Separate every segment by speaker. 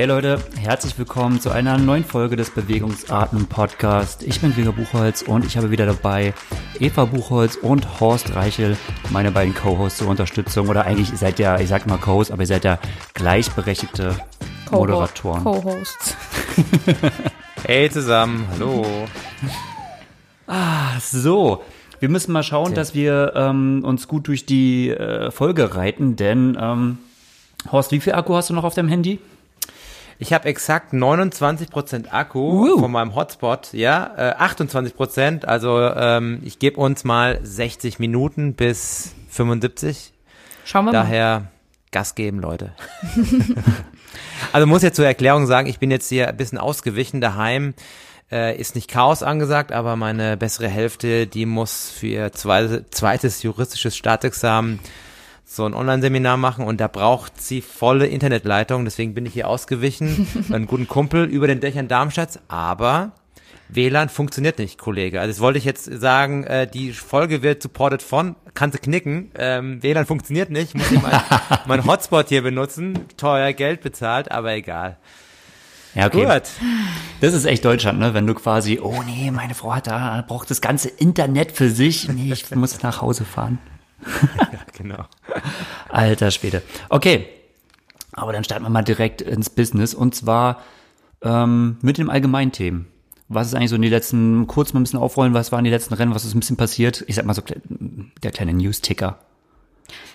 Speaker 1: Hey Leute, herzlich willkommen zu einer neuen Folge des Bewegungsarten Podcast. Ich bin Gregor Buchholz und ich habe wieder dabei Eva Buchholz und Horst Reichel, meine beiden Co-Hosts zur Unterstützung. Oder eigentlich ihr seid ja, ich sag mal Co-Host, aber ihr seid ja gleichberechtigte Moderatoren.
Speaker 2: Co-Hosts.
Speaker 3: hey zusammen, hallo.
Speaker 1: Ah, so. Wir müssen mal schauen, dass wir ähm, uns gut durch die äh, Folge reiten, denn ähm, Horst, wie viel Akku hast du noch auf deinem Handy?
Speaker 3: Ich habe exakt 29% Akku
Speaker 1: Uh.
Speaker 3: von meinem Hotspot, ja, äh, 28%, also ähm, ich gebe uns mal 60 Minuten bis 75.
Speaker 2: Schauen wir mal.
Speaker 3: Daher Gas geben, Leute. also muss jetzt zur Erklärung sagen, ich bin jetzt hier ein bisschen ausgewichen daheim. Äh, ist nicht Chaos angesagt, aber meine bessere Hälfte, die muss für ihr zweite, zweites juristisches Staatsexamen so ein Online-Seminar machen und da braucht sie volle Internetleitung, deswegen bin ich hier ausgewichen, bei einem guten Kumpel über den Dächern Darmstadts, aber WLAN funktioniert nicht, Kollege. Also das wollte ich jetzt sagen, äh, die Folge wird supported von, kannst du knicken, ähm, WLAN funktioniert nicht, muss ich mein, mein Hotspot hier benutzen, teuer Geld bezahlt, aber egal.
Speaker 1: Ja, okay.
Speaker 3: Gut.
Speaker 1: Das ist echt Deutschland, ne? Wenn du quasi, oh nee, meine Frau hat da, braucht das ganze Internet für sich. Nee, ich muss nach Hause fahren.
Speaker 3: Ja, genau.
Speaker 1: Alter Schwede. Okay. Aber dann starten wir mal direkt ins Business und zwar ähm, mit dem Allgemeinthemen. Was ist eigentlich so in die letzten, kurz mal ein bisschen aufrollen, was waren die letzten Rennen, was ist ein bisschen passiert? Ich sag mal so, der kleine News-Ticker.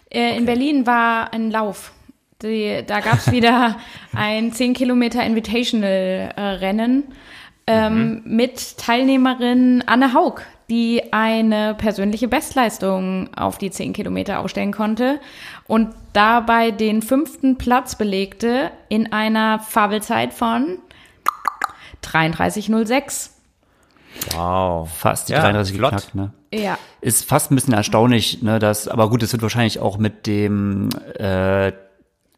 Speaker 2: Äh, In Berlin war ein Lauf. Die, da gab es wieder ein 10 Kilometer Invitational-Rennen ähm, mit Teilnehmerin Anne Haug, die eine persönliche Bestleistung auf die 10 Kilometer ausstellen konnte und dabei den fünften Platz belegte in einer Fabelzeit von 33,06.
Speaker 3: Wow.
Speaker 1: Fast die
Speaker 3: Ja,
Speaker 1: 33
Speaker 3: flott.
Speaker 1: geknackt, ne?
Speaker 2: Ja,
Speaker 1: Ist fast ein bisschen erstaunlich, ne, dass, aber gut, es wird wahrscheinlich auch mit dem äh,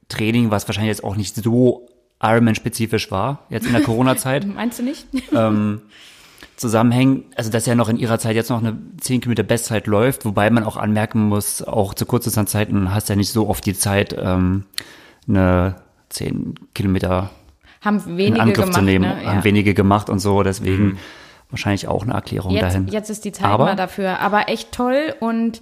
Speaker 1: Training, was wahrscheinlich jetzt auch nicht so Ironman-spezifisch war, jetzt in der Corona-Zeit,
Speaker 2: meinst du nicht?
Speaker 1: ähm, zusammenhängen, also dass ja noch in ihrer Zeit jetzt noch eine 10 Kilometer Bestzeit läuft, wobei man auch anmerken muss, auch zu kurzen Zeiten hast ja nicht so oft die Zeit, ähm, eine 10 Kilometer
Speaker 2: Haben
Speaker 1: in
Speaker 2: wenige
Speaker 1: Angriff
Speaker 2: gemacht,
Speaker 1: zu nehmen,
Speaker 2: ne?
Speaker 1: haben
Speaker 2: Ja.
Speaker 1: wenige gemacht und so, deswegen wahrscheinlich auch eine Erklärung
Speaker 2: Jetzt,
Speaker 1: dahin.
Speaker 2: jetzt ist die Zeit
Speaker 1: Aber-
Speaker 2: mal dafür. Aber echt toll und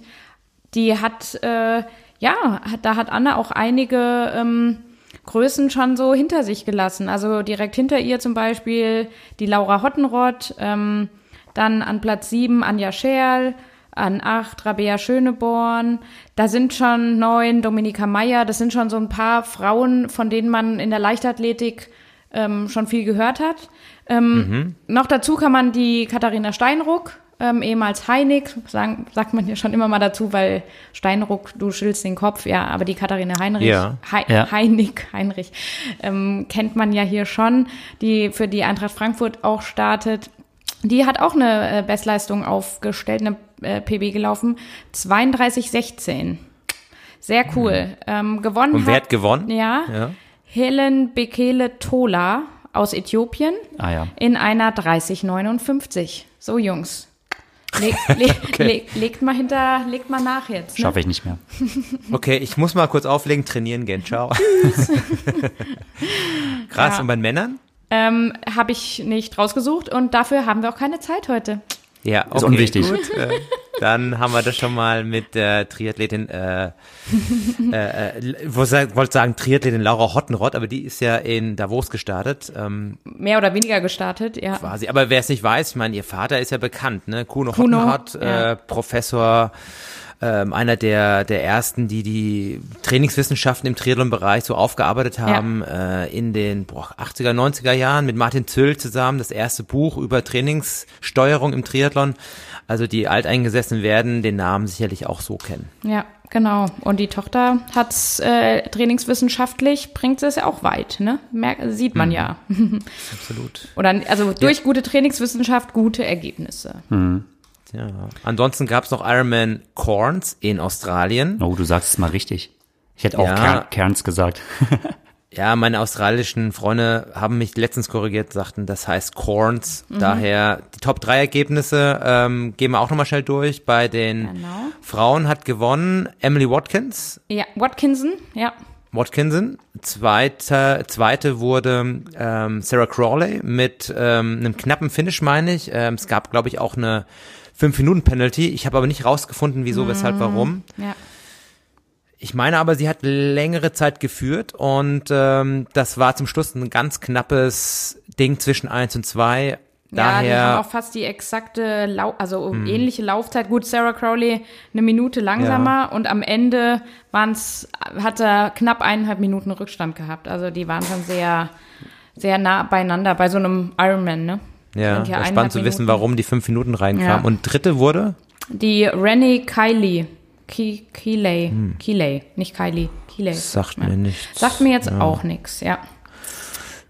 Speaker 2: die hat, äh, ja, hat, da hat Anne auch einige ähm, Größen schon so hinter sich gelassen. Also direkt hinter ihr zum Beispiel die Laura Hottenrott, ähm, dann an Platz 7 Anja Scherl, an 8 Rabea Schöneborn. Da sind schon neun Dominika Meyer. Das sind schon so ein paar Frauen, von denen man in der Leichtathletik ähm, schon viel gehört hat. Ähm, Noch dazu kann man die Katharina Steinruck, ähm, ehemals Heinig, sagen, sagt man ja schon immer mal dazu, weil Steinruck, du schüttelst den Kopf, ja, aber die Katharina Heinrich,
Speaker 3: Ja.
Speaker 2: Hei
Speaker 1: Ja.
Speaker 2: Heinig, Heinrich, ähm, kennt man ja hier schon, die für die Eintracht Frankfurt auch startet. Die hat auch eine äh, Bestleistung aufgestellt, eine äh, PB gelaufen, 32,16. Sehr cool. Ähm, gewonnen
Speaker 3: Und wer
Speaker 2: hat
Speaker 3: hat gewonnen?
Speaker 2: ja,
Speaker 3: Ja.
Speaker 2: Helen Bekele Tola aus Äthiopien
Speaker 1: ah ja.
Speaker 2: in einer 3059. So, Jungs. Leg, le, le, legt mal hinter, legt mal nach jetzt. Ne?
Speaker 1: Schaffe ich nicht mehr.
Speaker 3: Okay, ich muss mal kurz auflegen, trainieren gehen. Ciao. Krass.
Speaker 2: Ja.
Speaker 3: Und bei Männern?
Speaker 2: Ähm, Habe ich nicht rausgesucht und dafür haben wir auch keine Zeit heute.
Speaker 3: Ja, okay,
Speaker 1: Ist unwichtig.
Speaker 3: Gut, äh, dann haben wir das schon mal mit der Triathletin, äh, äh, äh, ich wollte sagen Triathletin Laura Hottenrott, aber die ist ja in Davos gestartet, ähm,
Speaker 2: Mehr oder weniger gestartet, ja.
Speaker 3: quasi. Aber wer es nicht weiß, ich meine, ihr Vater ist ja bekannt, ne? Kuno,
Speaker 2: Kuno,
Speaker 3: Hottenrott,
Speaker 2: ja.
Speaker 3: äh, Professor, ähm, einer der, der ersten, die die Trainingswissenschaften im Triathlon-Bereich so aufgearbeitet haben, äh, in den boah, 80er, 90er Jahren mit Martin Zöll zusammen, das erste Buch über Trainingssteuerung im Triathlon. Also die Alteingesessenen werden den Namen sicherlich auch so kennen.
Speaker 2: Ja, genau. Und die Tochter hat's äh, trainingswissenschaftlich, bringt es ja auch weit, ne? Merk, sieht man ja.
Speaker 3: Absolut.
Speaker 2: Oder also durch gute Trainingswissenschaft gute Ergebnisse.
Speaker 3: Ja. Ansonsten gab es noch Ironman Corns in Australien.
Speaker 1: Oh, du sagst es mal richtig. Ich hätte auch
Speaker 3: Ja.
Speaker 1: Kerns gesagt.
Speaker 3: Ja, meine australischen Freunde haben mich letztens korrigiert, sagten, das heißt Corns. Daher die Top 3 Ergebnisse ähm, gehen wir auch nochmal schnell durch. Bei den
Speaker 2: Genau.
Speaker 3: Frauen hat gewonnen Emily Watkins.
Speaker 2: Ja, Watkinson, ja.
Speaker 3: Watkinson. Zweite, zweite wurde ähm, Sarah Crawley mit ähm, einem knappen Finish, meine ich. Ähm, es gab, glaube ich, auch eine 5-Minuten-Penalty. Ich habe aber nicht rausgefunden, wieso, weshalb, warum.
Speaker 2: Ja.
Speaker 3: Ich meine aber, sie hat längere Zeit geführt und ähm, das war zum Schluss ein ganz knappes Ding zwischen 1 und 2.
Speaker 2: Ja, die
Speaker 3: Daher,
Speaker 2: haben auch fast die exakte, Lau also ähnliche Laufzeit. Gut, Sarah Crowley eine Minute langsamer und am Ende waren's, hat er knapp eineinhalb Minuten Rückstand gehabt. Also die waren schon sehr, sehr nah beieinander bei so einem Ironman, ne?
Speaker 3: ja,
Speaker 2: ja
Speaker 3: spannend zu wissen, warum die fünf Minuten reinkamen.
Speaker 2: Ja.
Speaker 3: Und dritte wurde?
Speaker 2: Die Rennie Kylie. Ki Keeley. Keeley, nicht Kylie. Keeley.
Speaker 3: Sagt
Speaker 2: Ja.
Speaker 3: mir nichts.
Speaker 2: Sagt mir jetzt auch nichts, ja.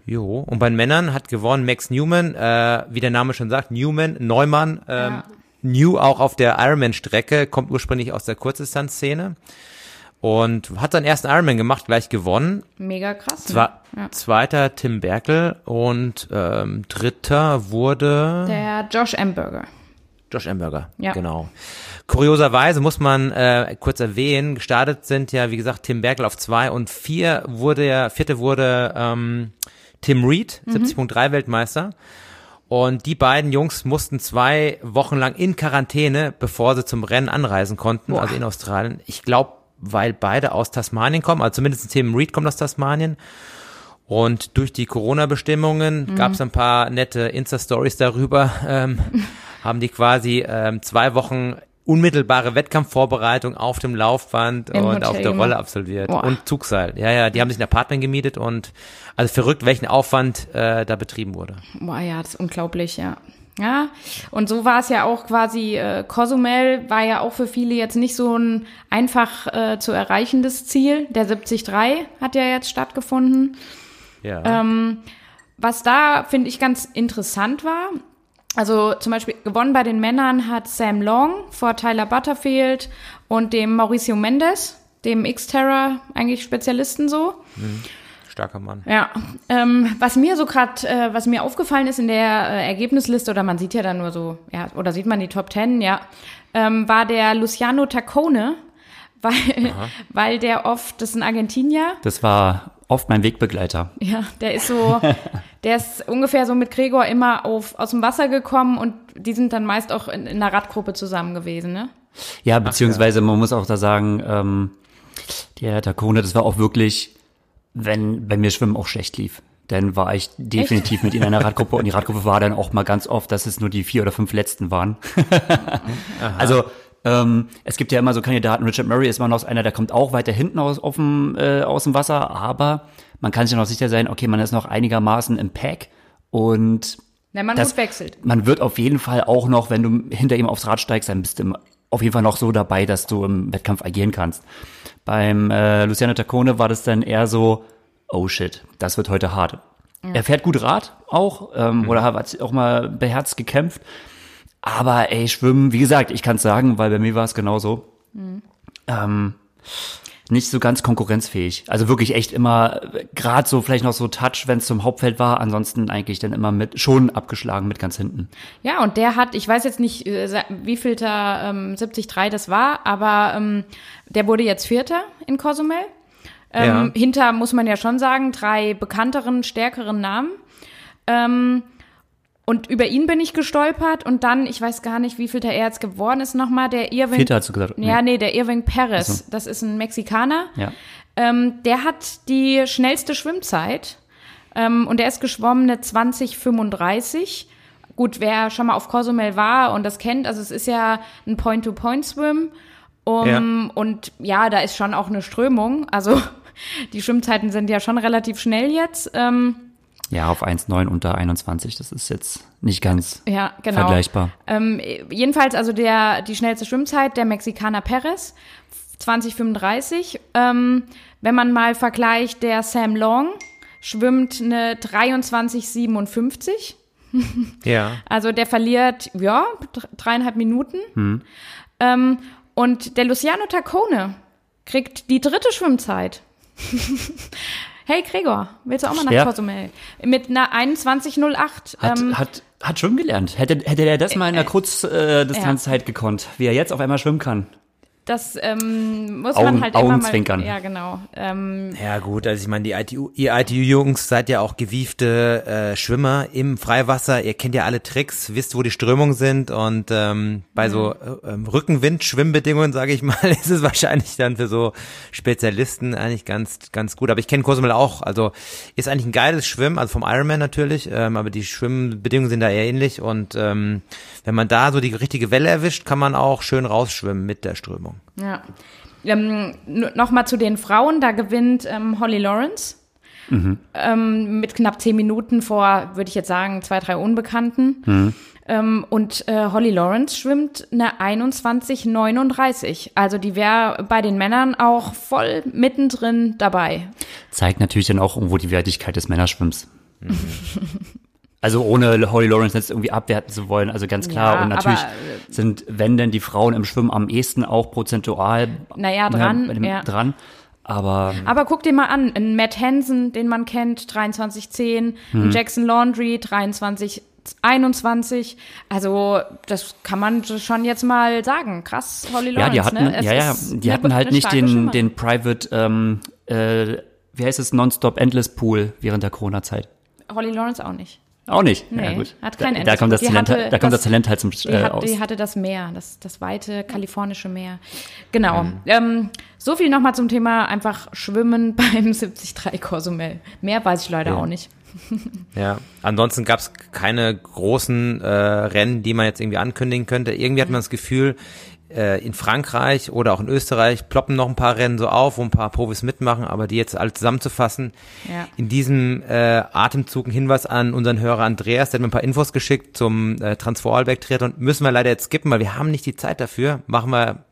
Speaker 3: Jo, und bei den Männern hat gewonnen Max Newman, äh, wie der Name schon sagt, Newman, Neumann, ähm,
Speaker 2: Ja.
Speaker 3: New auch auf der Ironman-Strecke, kommt ursprünglich aus der Kurzdistanzszene und hat seinen ersten Ironman gemacht, gleich gewonnen.
Speaker 2: Mega krass. Ne?
Speaker 3: Zwar
Speaker 2: ja.
Speaker 3: zweiter Tim Berkel und ähm, dritter wurde
Speaker 2: Der Josh Amberger.
Speaker 3: Josh Amberger.
Speaker 2: Ja.
Speaker 3: Genau. Kurioserweise muss man äh, kurz erwähnen, gestartet sind ja, wie gesagt, Tim Berkel auf zwei und vier wurde ja, vierte wurde ähm, Tim Reed,
Speaker 2: Mhm.
Speaker 3: 70.3 Weltmeister. Und die beiden Jungs mussten zwei Wochen lang in Quarantäne, bevor sie zum Rennen anreisen konnten,
Speaker 2: Boah.
Speaker 3: also in Australien. Ich glaube, weil beide aus Tasmanien kommen, also zumindest Tim Reed kommt aus Tasmanien. Und durch die Corona-Bestimmungen gab es ein paar nette Insta-Stories darüber. Ähm, haben die quasi ähm, zwei Wochen unmittelbare Wettkampfvorbereitung auf dem Laufband
Speaker 2: Im
Speaker 3: und
Speaker 2: Hotel
Speaker 3: auf der. Rolle absolviert.
Speaker 2: Boah.
Speaker 3: Und Zugseil. Ja, ja, die haben sich ein Apartment gemietet und also verrückt, welchen Aufwand äh, da betrieben wurde.
Speaker 2: Boah, ja, das ist unglaublich, ja. Ja, und so war es ja auch quasi, äh, Cozumel war ja auch für viele jetzt nicht so ein einfach äh, zu erreichendes Ziel. Der 73 hat ja jetzt stattgefunden.
Speaker 3: Ja.
Speaker 2: Ähm, was da, finde ich, ganz interessant war, also zum Beispiel gewonnen bei den Männern hat Sam Long vor Tyler Butterfield und dem Mauricio Mendes, dem Xterra eigentlich Spezialisten so.
Speaker 3: Starker Mann.
Speaker 2: Ja, ähm, was mir so gerade, äh, was mir aufgefallen ist in der äh, Ergebnisliste, oder man sieht ja dann nur so, ja, oder sieht man die Top Ten, ja, ähm, war der Luciano Taccone, weil, weil der oft, das ist ein Argentinier,
Speaker 1: Das war oft mein Wegbegleiter.
Speaker 2: ja, der ist so, der ist ungefähr so mit Gregor immer auf, aus dem Wasser gekommen und die sind dann meist auch in, in einer Radgruppe zusammen gewesen, ne?
Speaker 1: Ja, beziehungsweise man muss auch da sagen, ähm, der Takone, das war auch wirklich, wenn bei mir Schwimmen auch schlecht lief. Dann war ich definitiv mit in einer Radgruppe und die Radgruppe war dann auch mal ganz oft, dass es nur die vier oder fünf letzten waren. also ähm, es gibt ja immer so Kandidaten, Richard Murray ist immer noch einer, der kommt auch weiter hinten aus, auf dem, äh, aus dem Wasser, aber man kann sich ja noch sicher sein, okay, man ist noch einigermaßen im Pack und
Speaker 2: Wenn man
Speaker 1: Das-
Speaker 2: wechselt.
Speaker 1: man wird auf jeden Fall auch noch, wenn du hinter ihm aufs Rad steigst, dann bist du im- auf jeden Fall noch so dabei, dass du im Wettkampf agieren kannst. Beim äh, Luciano Taccone war das dann eher so, oh shit, das wird heute hart. Er fährt gut Rad auch ähm, oder hat auch mal beherzt gekämpft. Aber ey, Schwimmen, wie gesagt, ich kann es sagen, weil bei mir war es genauso. Ähm, nicht so ganz konkurrenzfähig. Also wirklich echt immer, gerade so vielleicht noch so Touch, wenn es zum Hauptfeld war, ansonsten eigentlich dann immer mit, schon abgeschlagen mit ganz hinten.
Speaker 2: Ja, und der hat, ich weiß jetzt nicht, äh, wie viel da ähm, 73 das war, aber ähm, der wurde jetzt Vierter in Cozumel. Ähm,
Speaker 3: Ja.
Speaker 2: Hinter, muss man ja schon sagen, drei bekannteren, stärkeren Namen. Ähm, und über ihn bin ich gestolpert und dann, ich weiß gar nicht, wie viel er jetzt geworden ist nochmal, der Irving.
Speaker 1: Vierter hast du gesagt.
Speaker 2: Ja, nee, der Irving Perez,
Speaker 1: Ach so.
Speaker 2: das ist ein Mexikaner.
Speaker 1: Ja.
Speaker 2: Ähm, der hat die schnellste Schwimmzeit ähm, und der ist geschwommen eine 2035. Gut, wer schon mal auf Cozumel war und das kennt, also es ist ja ein Point-to-Point-Swim. Um,
Speaker 3: Ja.
Speaker 2: Und ja, da ist schon auch eine Strömung. Also die Schwimmzeiten sind ja schon relativ schnell jetzt. Ähm,
Speaker 1: Ja, auf 1,9 unter 21, das ist jetzt nicht ganz
Speaker 2: ja, genau.
Speaker 1: vergleichbar.
Speaker 2: Ähm, jedenfalls also der, die schnellste Schwimmzeit, der Mexikaner Perez, 2035. Ähm, wenn man mal vergleicht, der Sam Long schwimmt eine 23,57.
Speaker 3: Ja.
Speaker 2: Also der verliert, ja, dr- dreieinhalb Minuten. Ähm, und der Luciano Taccone kriegt die dritte Schwimmzeit. hey Gregor, willst du auch mal nach
Speaker 1: Ja.
Speaker 2: Cozumel? Mit einer 21,08.
Speaker 1: Hat,
Speaker 2: ähm,
Speaker 1: hat, hat schwimmen gelernt. Hätte, hätte er das mal in der Kurzdistanzzeit äh, Distanzzeit gekonnt, wie er jetzt auf einmal schwimmen kann.
Speaker 2: Das ähm, muss man
Speaker 1: Augen-
Speaker 2: halt immer mal. Ja, genau. Ähm,
Speaker 3: Ja gut, also ich meine, die ITU, ihr ITU-Jungs seid ja auch gewiefte äh, Schwimmer im Freiwasser. Ihr kennt ja alle Tricks, wisst, wo die Strömungen sind und ähm, bei so äh, ähm, Rückenwind-Schwimmbedingungen, sage ich mal, ist es wahrscheinlich dann für so Spezialisten eigentlich ganz ganz gut. Aber ich kenne Cozumel auch, also ist eigentlich ein geiles Schwimmen, also vom Ironman natürlich, ähm, aber die Schwimmbedingungen sind da eher ähnlich und ähm, wenn man da so die richtige Welle erwischt, kann man auch schön rausschwimmen mit der Strömung.
Speaker 2: Ja. Ähm, Nochmal zu den Frauen, da gewinnt ähm, Holly Lawrence ähm, mit knapp zehn Minuten vor, würde ich jetzt sagen, zwei, drei Unbekannten. Ähm, und äh, Holly Lawrence schwimmt eine 21,39. Also die wäre bei den Männern auch voll mittendrin dabei.
Speaker 1: Zeigt natürlich dann auch irgendwo die Wertigkeit des Männerschwimmens. Also ohne Holly Lawrence jetzt irgendwie abwerten zu wollen, also ganz klar.
Speaker 2: Ja,
Speaker 1: und natürlich
Speaker 2: aber, äh,
Speaker 1: sind, wenn denn die Frauen im Schwimmen am ehesten auch prozentual
Speaker 2: Naja, dran,
Speaker 1: ne, bei dem-
Speaker 2: ja.
Speaker 1: dran. Aber
Speaker 2: Aber guck dir mal an, ein Matt Hansen, den man kennt, 2310,
Speaker 1: Hm.
Speaker 2: ein Jackson Laundry, 2321. Also, das kann man schon jetzt mal sagen. Krass, Holly
Speaker 1: ja,
Speaker 2: Lawrence,
Speaker 1: die hatten,
Speaker 2: ne?
Speaker 1: Ja, ja, die hatten halt nicht den, den Private, ähm, äh, wie heißt es, Non-Stop Endless Pool während der Corona-Zeit.
Speaker 2: Holly Lawrence auch nicht.
Speaker 1: Auch nicht.
Speaker 2: Nee,
Speaker 1: ja, gut.
Speaker 2: hat kein
Speaker 1: da, da kommt das.
Speaker 2: Die
Speaker 1: Talent,
Speaker 2: hatte
Speaker 1: da kommt das,
Speaker 2: das-
Speaker 1: Talent halt zum
Speaker 2: Die,
Speaker 1: äh,
Speaker 2: hat,
Speaker 1: aus.
Speaker 2: die hatte das Meer, das, das weite kalifornische Meer. Genau.
Speaker 1: Mhm.
Speaker 2: Ähm, so viel nochmal zum Thema einfach Schwimmen beim 73 Cozumel. Mehr weiß ich leider
Speaker 3: Ja.
Speaker 2: auch nicht.
Speaker 3: Ja, ansonsten gab es keine großen äh, Rennen, die man jetzt irgendwie ankündigen könnte. Irgendwie hat man das Gefühl, in Frankreich oder auch in Österreich ploppen noch ein paar Rennen so auf, wo ein paar Profis mitmachen, aber die jetzt alle zusammenzufassen.
Speaker 2: Ja.
Speaker 3: In diesem äh, Atemzug ein Hinweis an unseren Hörer Andreas, der hat mir ein paar Infos geschickt zum äh, Transvorarlberg Triathlon. Müssen wir leider jetzt skippen, weil wir haben nicht die Zeit dafür. Machen wir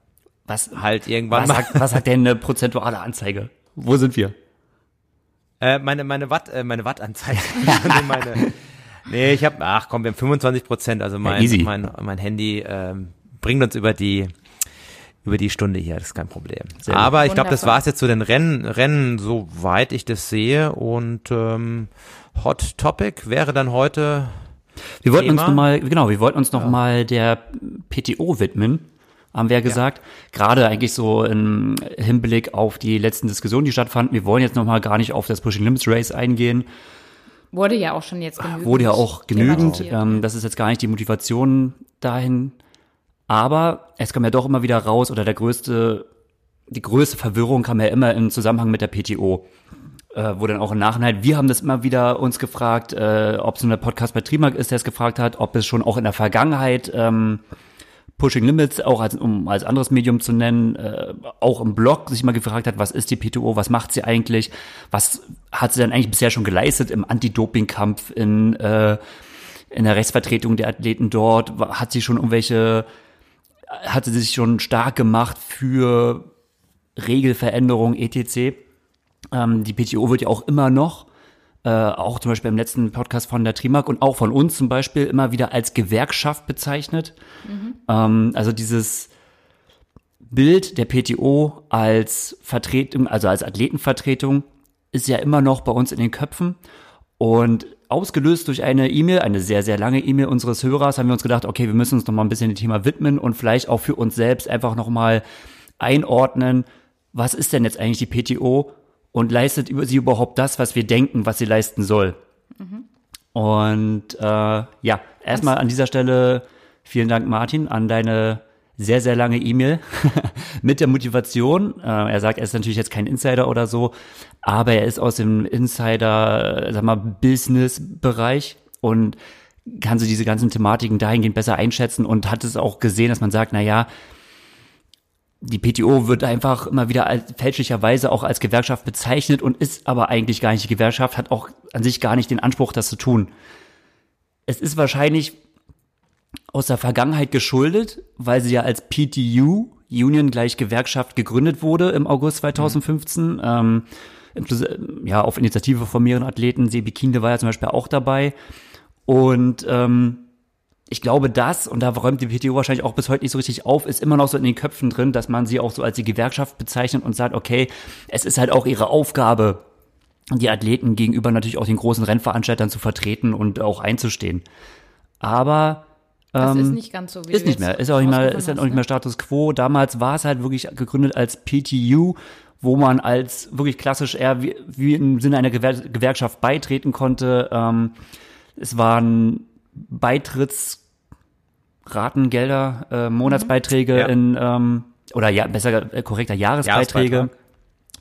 Speaker 1: was,
Speaker 3: halt irgendwann
Speaker 1: was,
Speaker 3: mal.
Speaker 1: sagt, was sagt denn eine prozentuale Anzeige? Wo sind wir?
Speaker 3: Äh, meine meine Watt äh, meine Wattanzeige. nee, meine, nee, ich habe ach komm, wir haben 25 Prozent, also mein
Speaker 1: easy.
Speaker 3: mein mein Handy ähm, bringt uns über die über die Stunde hier, das ist kein Problem.
Speaker 1: Sehr.
Speaker 3: Aber ich glaube, das
Speaker 2: Wundervoll.
Speaker 3: war's jetzt zu den Rennen Rennen soweit ich das sehe und ähm, Hot Topic wäre dann heute
Speaker 1: Wir wollten uns
Speaker 3: Thema.
Speaker 1: noch mal, genau, wir wollten uns noch mal der PTO widmen, haben wir ja gesagt. Gerade eigentlich so im Hinblick auf die letzten Diskussionen, die stattfanden. Wir wollen jetzt noch mal gar nicht auf das Pushing Limits Race eingehen.
Speaker 2: Wurde ja auch schon jetzt genügend.
Speaker 1: Wurde ja auch genügend. Ähm, das ist jetzt gar nicht die Motivation dahin. Aber es kam ja doch immer wieder raus, oder der größte, die größte Verwirrung kam ja immer im Zusammenhang mit der PTO. Äh, wo dann auch im Nachhinein, wir haben das immer wieder uns gefragt, äh, ob es nur der Podcast bei Trimark ist, der es gefragt hat, ob es schon auch in der Vergangenheit ähm, Pushing Limits, auch als, um als anderes Medium zu nennen, äh, auch im Blog sich mal gefragt hat, was ist die PTO, was macht sie eigentlich, was hat sie denn eigentlich bisher schon geleistet im Anti-Doping-Kampf, in, äh, in der Rechtsvertretung der Athleten dort, hat sie schon irgendwelche, hat sie sich schon stark gemacht für Regelveränderungen, etc. Ähm, die PTO wird ja auch immer noch äh, auch zum Beispiel im letzten Podcast von der Trimark und auch von uns zum Beispiel immer wieder als Gewerkschaft bezeichnet. Ähm, also dieses Bild der PTO als Vertretung, also als Athletenvertretung, ist ja immer noch bei uns in den Köpfen. Und ausgelöst durch eine E-Mail, eine sehr, sehr lange E-Mail unseres Hörers, haben wir uns gedacht, okay, wir müssen uns noch mal ein bisschen dem Thema widmen und vielleicht auch für uns selbst einfach noch mal einordnen, was ist denn jetzt eigentlich die PTO und leistet über sie überhaupt das, was wir denken, was sie leisten soll. Und äh, ja, erstmal an dieser Stelle vielen Dank, Martin, an deine sehr, sehr lange E-Mail mit der Motivation. Äh, er sagt, er ist natürlich jetzt kein Insider oder so, aber er ist aus dem Insider, äh, sag mal, Business-Bereich und kann so diese ganzen Thematiken dahingehend besser einschätzen und hat es auch gesehen, dass man sagt, na ja, die PTO wird einfach immer wieder als, fälschlicherweise auch als Gewerkschaft bezeichnet und ist aber eigentlich gar nicht die Gewerkschaft, hat auch an sich gar nicht den Anspruch, das zu tun. Es ist wahrscheinlich aus der Vergangenheit geschuldet, weil sie ja als PTU, Union gleich Gewerkschaft, gegründet wurde im August 2015. Ähm, inklusive- ja, auf Initiative von mehreren Athleten. Sebi Kiende war ja zum Beispiel auch dabei. Und ähm, ich glaube, das, und da räumt die PTO wahrscheinlich auch bis heute nicht so richtig auf, ist immer noch so in den Köpfen drin, dass man sie auch so als die Gewerkschaft bezeichnet und sagt, okay, es ist halt auch ihre Aufgabe, die Athleten gegenüber natürlich auch den großen Rennveranstaltern zu vertreten und auch einzustehen. Aber
Speaker 2: Das
Speaker 1: Ähm,
Speaker 2: ist nicht ganz so wie
Speaker 1: Ist nicht mehr, ist auch nicht mehr, ist dann auch nicht mehr
Speaker 2: ne?
Speaker 1: Status Quo. Damals war es halt wirklich gegründet als PTU, wo man als wirklich klassisch eher wie, wie im Sinne einer Gewer Gewerkschaft beitreten konnte. Ähm, es waren Beitrittsratengelder, äh, Monatsbeiträge
Speaker 3: Ja.
Speaker 1: in ähm, oder ja, besser äh, korrekter Jahresbeiträge.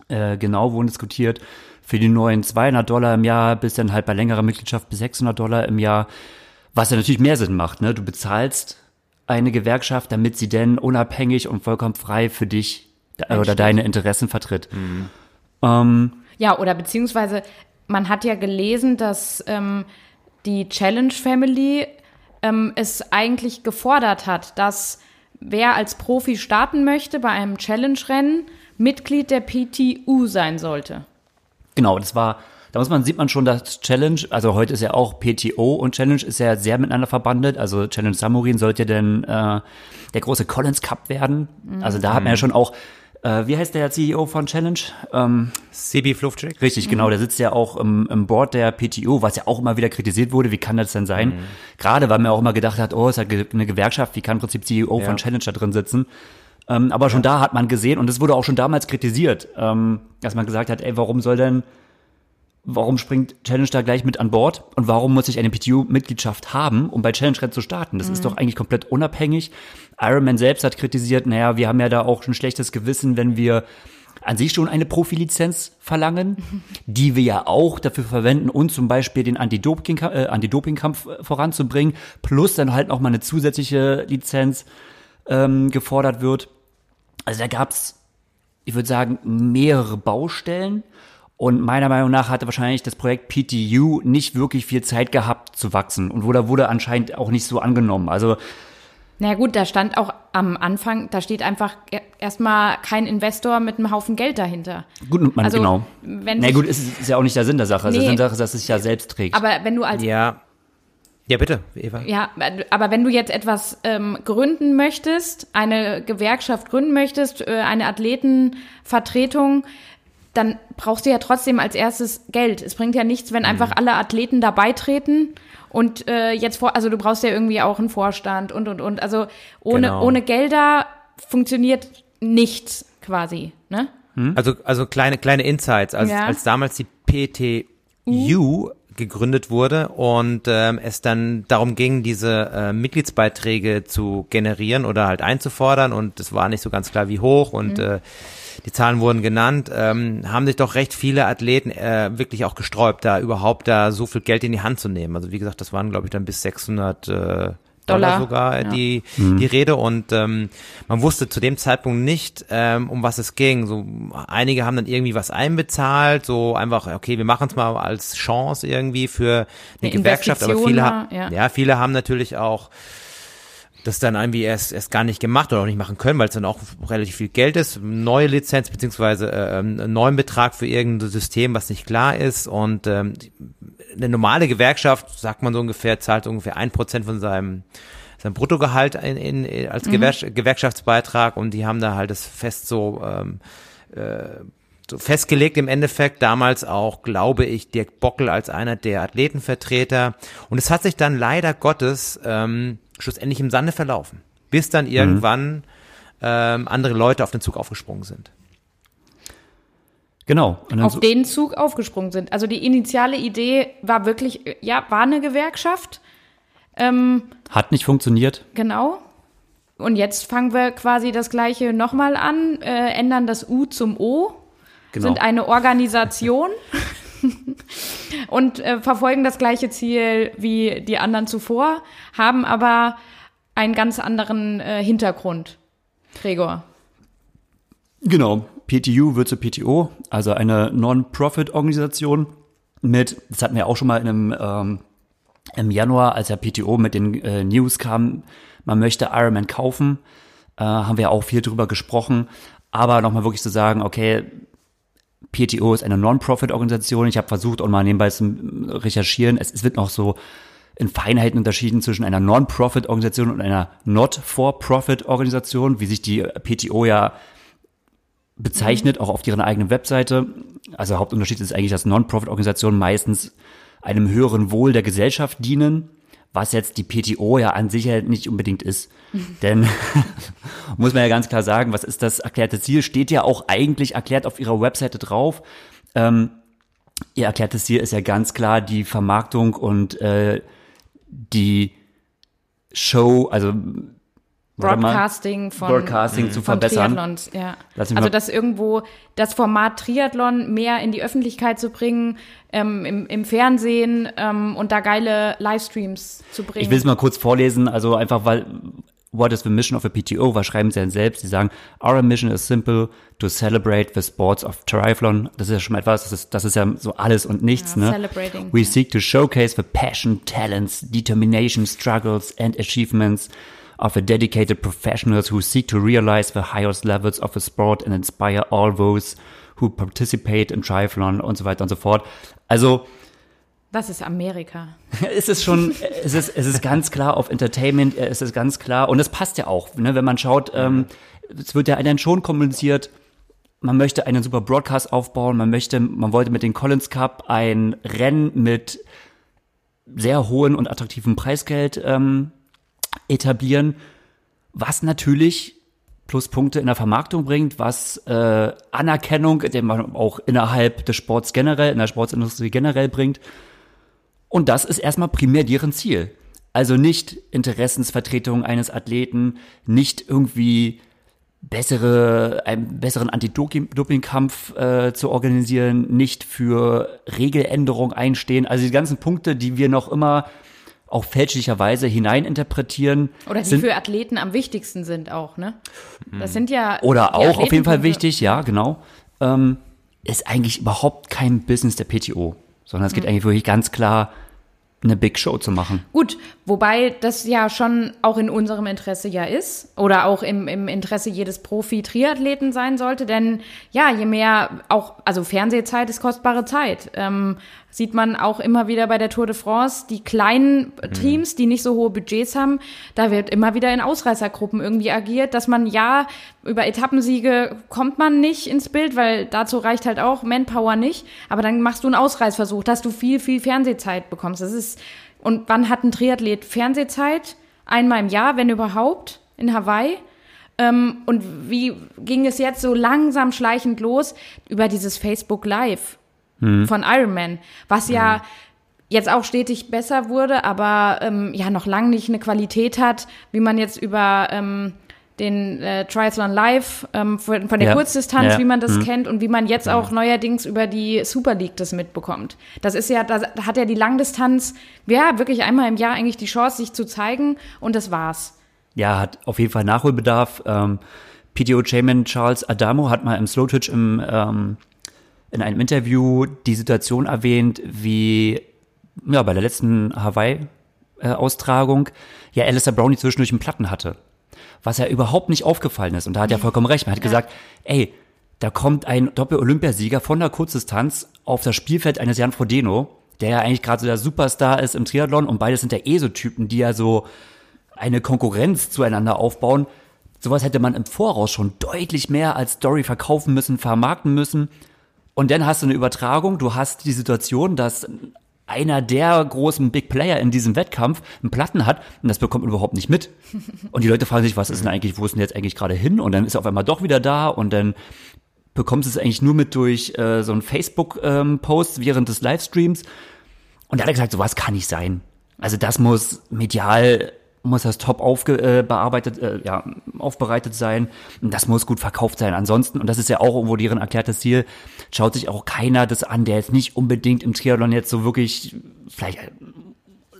Speaker 1: Äh, genau wurden diskutiert für die neuen 200 Dollar im Jahr bis dann halt bei längerer Mitgliedschaft bis 600 Dollar im Jahr, was ja natürlich mehr Sinn macht. Ne? Du bezahlst eine Gewerkschaft, damit sie denn unabhängig und vollkommen frei für dich äh, oder deine Interessen vertritt. Ähm,
Speaker 2: Ja, oder beziehungsweise man hat ja gelesen, dass ähm, die Challenge Family ähm, es eigentlich gefordert hat, dass wer als Profi starten möchte bei einem Challenge-Rennen, Mitglied der PTU sein sollte.
Speaker 1: Genau, das war, da muss man, sieht man schon, dass Challenge, also heute ist ja auch PTO und Challenge ist ja sehr miteinander verbandelt. Also Challenge Samurin sollte ja dann äh, der große Collins Cup werden. Also da hat man ja schon auch, äh, wie heißt der CEO von Challenge? Ähm,
Speaker 3: CB Fluftcheck.
Speaker 1: richtig, genau, der sitzt ja auch im, im Board der PTO, was ja auch immer wieder kritisiert wurde. Wie kann das denn sein? Gerade weil man auch immer gedacht hat, oh, es hat ge- eine Gewerkschaft, wie kann im Prinzip CEO
Speaker 3: Ja.
Speaker 1: von Challenge da drin sitzen? Ähm, aber schon da hat man gesehen, und das wurde auch schon damals kritisiert, ähm, dass man gesagt hat, ey, warum soll denn, warum springt Challenge da gleich mit an Bord und warum muss ich eine PTU-Mitgliedschaft haben, um bei Challenge Rennen zu starten? Das ist doch eigentlich komplett unabhängig. Ironman selbst hat kritisiert, naja, wir haben ja da auch ein schlechtes Gewissen, wenn wir an sich schon eine Profilizenz verlangen, die wir ja auch dafür verwenden, uns zum Beispiel den äh, Anti-Doping-Kampf voranzubringen, plus dann halt noch mal eine zusätzliche Lizenz ähm, gefordert wird. Also da gab's, ich würde sagen, mehrere Baustellen. Und meiner Meinung nach hatte wahrscheinlich das Projekt PTU nicht wirklich viel Zeit gehabt zu wachsen und wurde, wurde anscheinend auch nicht so angenommen. Also
Speaker 2: Na ja, gut, da stand auch am Anfang, da steht einfach e- erstmal kein Investor mit einem Haufen Geld dahinter.
Speaker 1: gut, man,
Speaker 2: Also,
Speaker 1: genau.
Speaker 2: wenn
Speaker 1: Na
Speaker 2: sich-
Speaker 1: gut, ist, ist ja auch nicht der Sinn der Sache.
Speaker 2: Nee.
Speaker 1: Der Sinn der Sache ist, dass es sich ja selbst trägt.
Speaker 2: Aber wenn du als
Speaker 3: Ja. Ja, bitte, Eva.
Speaker 2: Ja, aber wenn du jetzt etwas ähm, gründen möchtest, eine Gewerkschaft gründen möchtest, äh, eine Athletenvertretung, dann brauchst du ja trotzdem als erstes Geld. Es bringt ja nichts, wenn einfach alle Athleten da beitreten und äh, jetzt vor, also du brauchst ja irgendwie auch einen Vorstand und und und. Also ohne
Speaker 3: Genau.
Speaker 2: ohne Gelder funktioniert nichts quasi, ne?
Speaker 3: Also, also kleine, kleine Insights. Als,
Speaker 2: Ja.
Speaker 3: als damals die PTU gegründet wurde und ähm, es dann darum ging, diese äh, Mitgliedsbeiträge zu generieren oder halt einzufordern und es war nicht so ganz klar, wie hoch und äh, die Zahlen wurden genannt, ähm, haben sich doch recht viele Athleten äh, wirklich auch gesträubt, da überhaupt da so viel Geld in die Hand zu nehmen. Also wie gesagt, das waren glaube ich dann bis 600 äh, Dollar,
Speaker 2: Dollar.
Speaker 3: sogar
Speaker 2: Ja.
Speaker 3: die die Rede und ähm, man wusste zu dem Zeitpunkt nicht, ähm, um was es ging. So einige haben dann irgendwie was einbezahlt, so einfach okay, wir machen es mal als Chance irgendwie für eine,
Speaker 2: Eine
Speaker 3: Gewerkschaft, aber viele haben
Speaker 2: ja.
Speaker 3: ja viele haben natürlich auch das dann irgendwie erst, erst gar nicht gemacht oder auch nicht machen können, weil es dann auch relativ viel Geld ist, neue Lizenz beziehungsweise äh, ähm, einen neuen Betrag für irgendein System, was nicht klar ist. Und ähm, eine normale Gewerkschaft, sagt man so ungefähr, zahlt ungefähr ein Prozent von seinem sein Bruttogehalt in, in, als Gewer Gewerkschaftsbeitrag. Und die haben da halt das fest so ähm, so festgelegt im Endeffekt, damals auch, glaube ich, Dirk Bockel als einer der Athletenvertreter. Und es hat sich dann leider Gottes ähm, schlussendlich im Sande verlaufen, bis dann irgendwann ähm, andere Leute auf den Zug aufgesprungen sind.
Speaker 1: genau.
Speaker 2: Auf
Speaker 1: so,
Speaker 2: den Zug aufgesprungen sind. Also die initiale Idee war wirklich, ja, war eine Gewerkschaft. Ähm,
Speaker 1: hat nicht funktioniert.
Speaker 2: Genau. Und jetzt fangen wir quasi das gleiche nochmal an, äh, ändern das U zum O,
Speaker 1: Genau.
Speaker 2: sind eine Organisation und äh, verfolgen das gleiche Ziel wie die anderen zuvor, haben aber einen ganz anderen äh, Hintergrund. Gregor.
Speaker 1: Genau, PTU wird zur PTO, also eine Non-Profit-Organisation mit, das hatten wir auch schon mal in einem, ähm, im Januar, als der PTO mit den äh, News kam, man möchte Ironman kaufen, äh, haben wir auch viel drüber gesprochen, aber nochmal wirklich zu sagen, okay, PTO ist eine Non-Profit-Organisation. Ich habe versucht, auch mal nebenbei zu recherchieren. Es, es wird noch so in Feinheiten unterschieden zwischen einer Non-Profit-Organisation und einer Not-for-Profit-Organisation, wie sich die PTO ja bezeichnet, auch auf deren eigenen Webseite. Also Hauptunterschied ist eigentlich, dass Non-Profit-Organisationen meistens einem höheren Wohl der Gesellschaft dienen, was jetzt die PTO ja an sich ja nicht unbedingt ist. Denn muss man ja ganz klar sagen, was ist das erklärte Ziel? Steht ja auch eigentlich erklärt auf ihrer Webseite drauf. Ähm, ihr erklärtes Ziel ist ja ganz klar die Vermarktung und äh, die Show, also
Speaker 2: Broadcasting von,
Speaker 1: Broadcasting zu
Speaker 2: von
Speaker 1: verbessern.
Speaker 2: Triathlons, ja.
Speaker 1: Lass mich
Speaker 2: Also das irgendwo, das Format Triathlon mehr in die Öffentlichkeit zu bringen, ähm, im, im Fernsehen ähm, und da geile Livestreams zu bringen.
Speaker 1: Ich will es mal kurz vorlesen, also einfach weil What is the mission of the PTO? Was schreiben sie denn selbst? Sie sagen, Our mission is simple to celebrate the sports of triathlon. Das ist ja schon mal etwas, das ist, das ist ja so alles und nichts,
Speaker 2: Ja,
Speaker 1: ne?
Speaker 2: celebrating,
Speaker 1: We seek to showcase the passion, talents, determination, struggles and achievements of the dedicated professionals who seek to realize the highest levels of the sport and inspire all those who participate in triathlon und so weiter und so fort. Also,
Speaker 2: das ist Amerika.
Speaker 1: es ist schon, es ist, es ist ganz klar auf Entertainment, es ist ganz klar und es passt ja auch, ne, wenn man schaut, ähm, es wird ja dann schon kommuniziert, man möchte einen super Broadcast aufbauen, man möchte, man wollte mit den Collins Cup ein Rennen mit sehr hohen und attraktivem Preisgeld ähm, etablieren, was natürlich Pluspunkte in der Vermarktung bringt, was äh, Anerkennung, den man auch innerhalb des Sports generell, in der Sportsindustrie generell bringt. Und das ist erstmal primär deren Ziel. Also nicht Interessensvertretung eines Athleten, nicht irgendwie bessere, einen besseren Anti-Doping-Kampf äh, zu organisieren, nicht für Regeländerung einstehen. Also die ganzen Punkte, die wir noch immer auch fälschlicherweise hineininterpretieren.
Speaker 2: Oder die
Speaker 1: sind,
Speaker 2: für Athleten am wichtigsten sind auch, ne? Das sind ja.
Speaker 1: oder auch auf jeden Fall wichtig, ja, genau, ähm, ist eigentlich überhaupt kein Business der PTO, sondern es
Speaker 2: Mhm.
Speaker 1: geht eigentlich wirklich ganz klar, eine Big Show zu machen.
Speaker 2: Gut, wobei das ja schon auch in unserem Interesse ja ist oder auch im, im Interesse jedes Profi-Triathleten sein sollte, denn ja, je mehr auch, also Fernsehzeit ist kostbare Zeit. Ähm, sieht man auch immer wieder bei der Tour de France, die kleinen Teams, die nicht so hohe Budgets haben, da wird immer wieder in Ausreißergruppen irgendwie agiert, dass man ja, über Etappensiege kommt man nicht ins Bild, weil dazu reicht halt auch Manpower nicht, aber dann machst du einen Ausreißversuch, dass du viel, viel Fernsehzeit bekommst. Das ist, und wann hat ein Triathlet Fernsehzeit? Einmal im Jahr, wenn überhaupt, in Hawaii. Ähm, und wie ging es jetzt so langsam schleichend los über dieses Facebook Live von Ironman, was ja jetzt auch stetig besser wurde, aber ähm, ja noch lange nicht eine Qualität hat, wie man jetzt über ähm, den äh, Triathlon Live ähm, von, der
Speaker 1: Ja.
Speaker 2: Kurzdistanz,
Speaker 1: Ja.
Speaker 2: wie man das
Speaker 1: Mhm.
Speaker 2: kennt und wie man jetzt auch neuerdings über die Super League das mitbekommt. Das ist ja, da da hat ja die Langdistanz, ja, wirklich einmal im Jahr eigentlich die Chance, sich zu zeigen und das war's.
Speaker 1: ja, hat auf jeden Fall Nachholbedarf. Ähm, PTO-Chairman Charles Adamo hat mal im Slow Twitch im, ähm, in einem Interview die Situation erwähnt, wie ja, bei der letzten Hawaii-Austragung ja Alistair Brownie zwischendurch einen Platten hatte. Was ja überhaupt nicht aufgefallen ist. Und da hat er vollkommen recht. Man hat gesagt, ey, da kommt ein Doppel-Olympiasieger von der Kurzdistanz auf das Spielfeld eines Jan Frodeno, der ja eigentlich gerade so der Superstar ist im Triathlon und beides sind ja eh so Typen, die ja so eine Konkurrenz zueinander aufbauen. Sowas hätte man im Voraus schon deutlich mehr als Story verkaufen müssen, vermarkten müssen. Und dann hast du eine Übertragung, du hast die Situation, dass einer der großen Big Player in diesem Wettkampf einen Platten hat und das bekommt man überhaupt nicht mit. Und die Leute fragen sich, was ist denn eigentlich, wo ist denn jetzt eigentlich gerade hin? Und dann ist er auf einmal doch wieder da und dann bekommst du es eigentlich nur mit durch äh, so einen Facebook-Post während des Livestreams. Und da hat er gesagt, sowas kann nicht sein. Also das muss medial, muss das top aufge, äh, bearbeitet, äh, ja, aufbereitet sein. Das muss gut verkauft sein. Ansonsten, und das ist ja auch irgendwo deren erklärtes Ziel, schaut sich auch keiner das an, der jetzt nicht unbedingt im Triathlon jetzt so wirklich vielleicht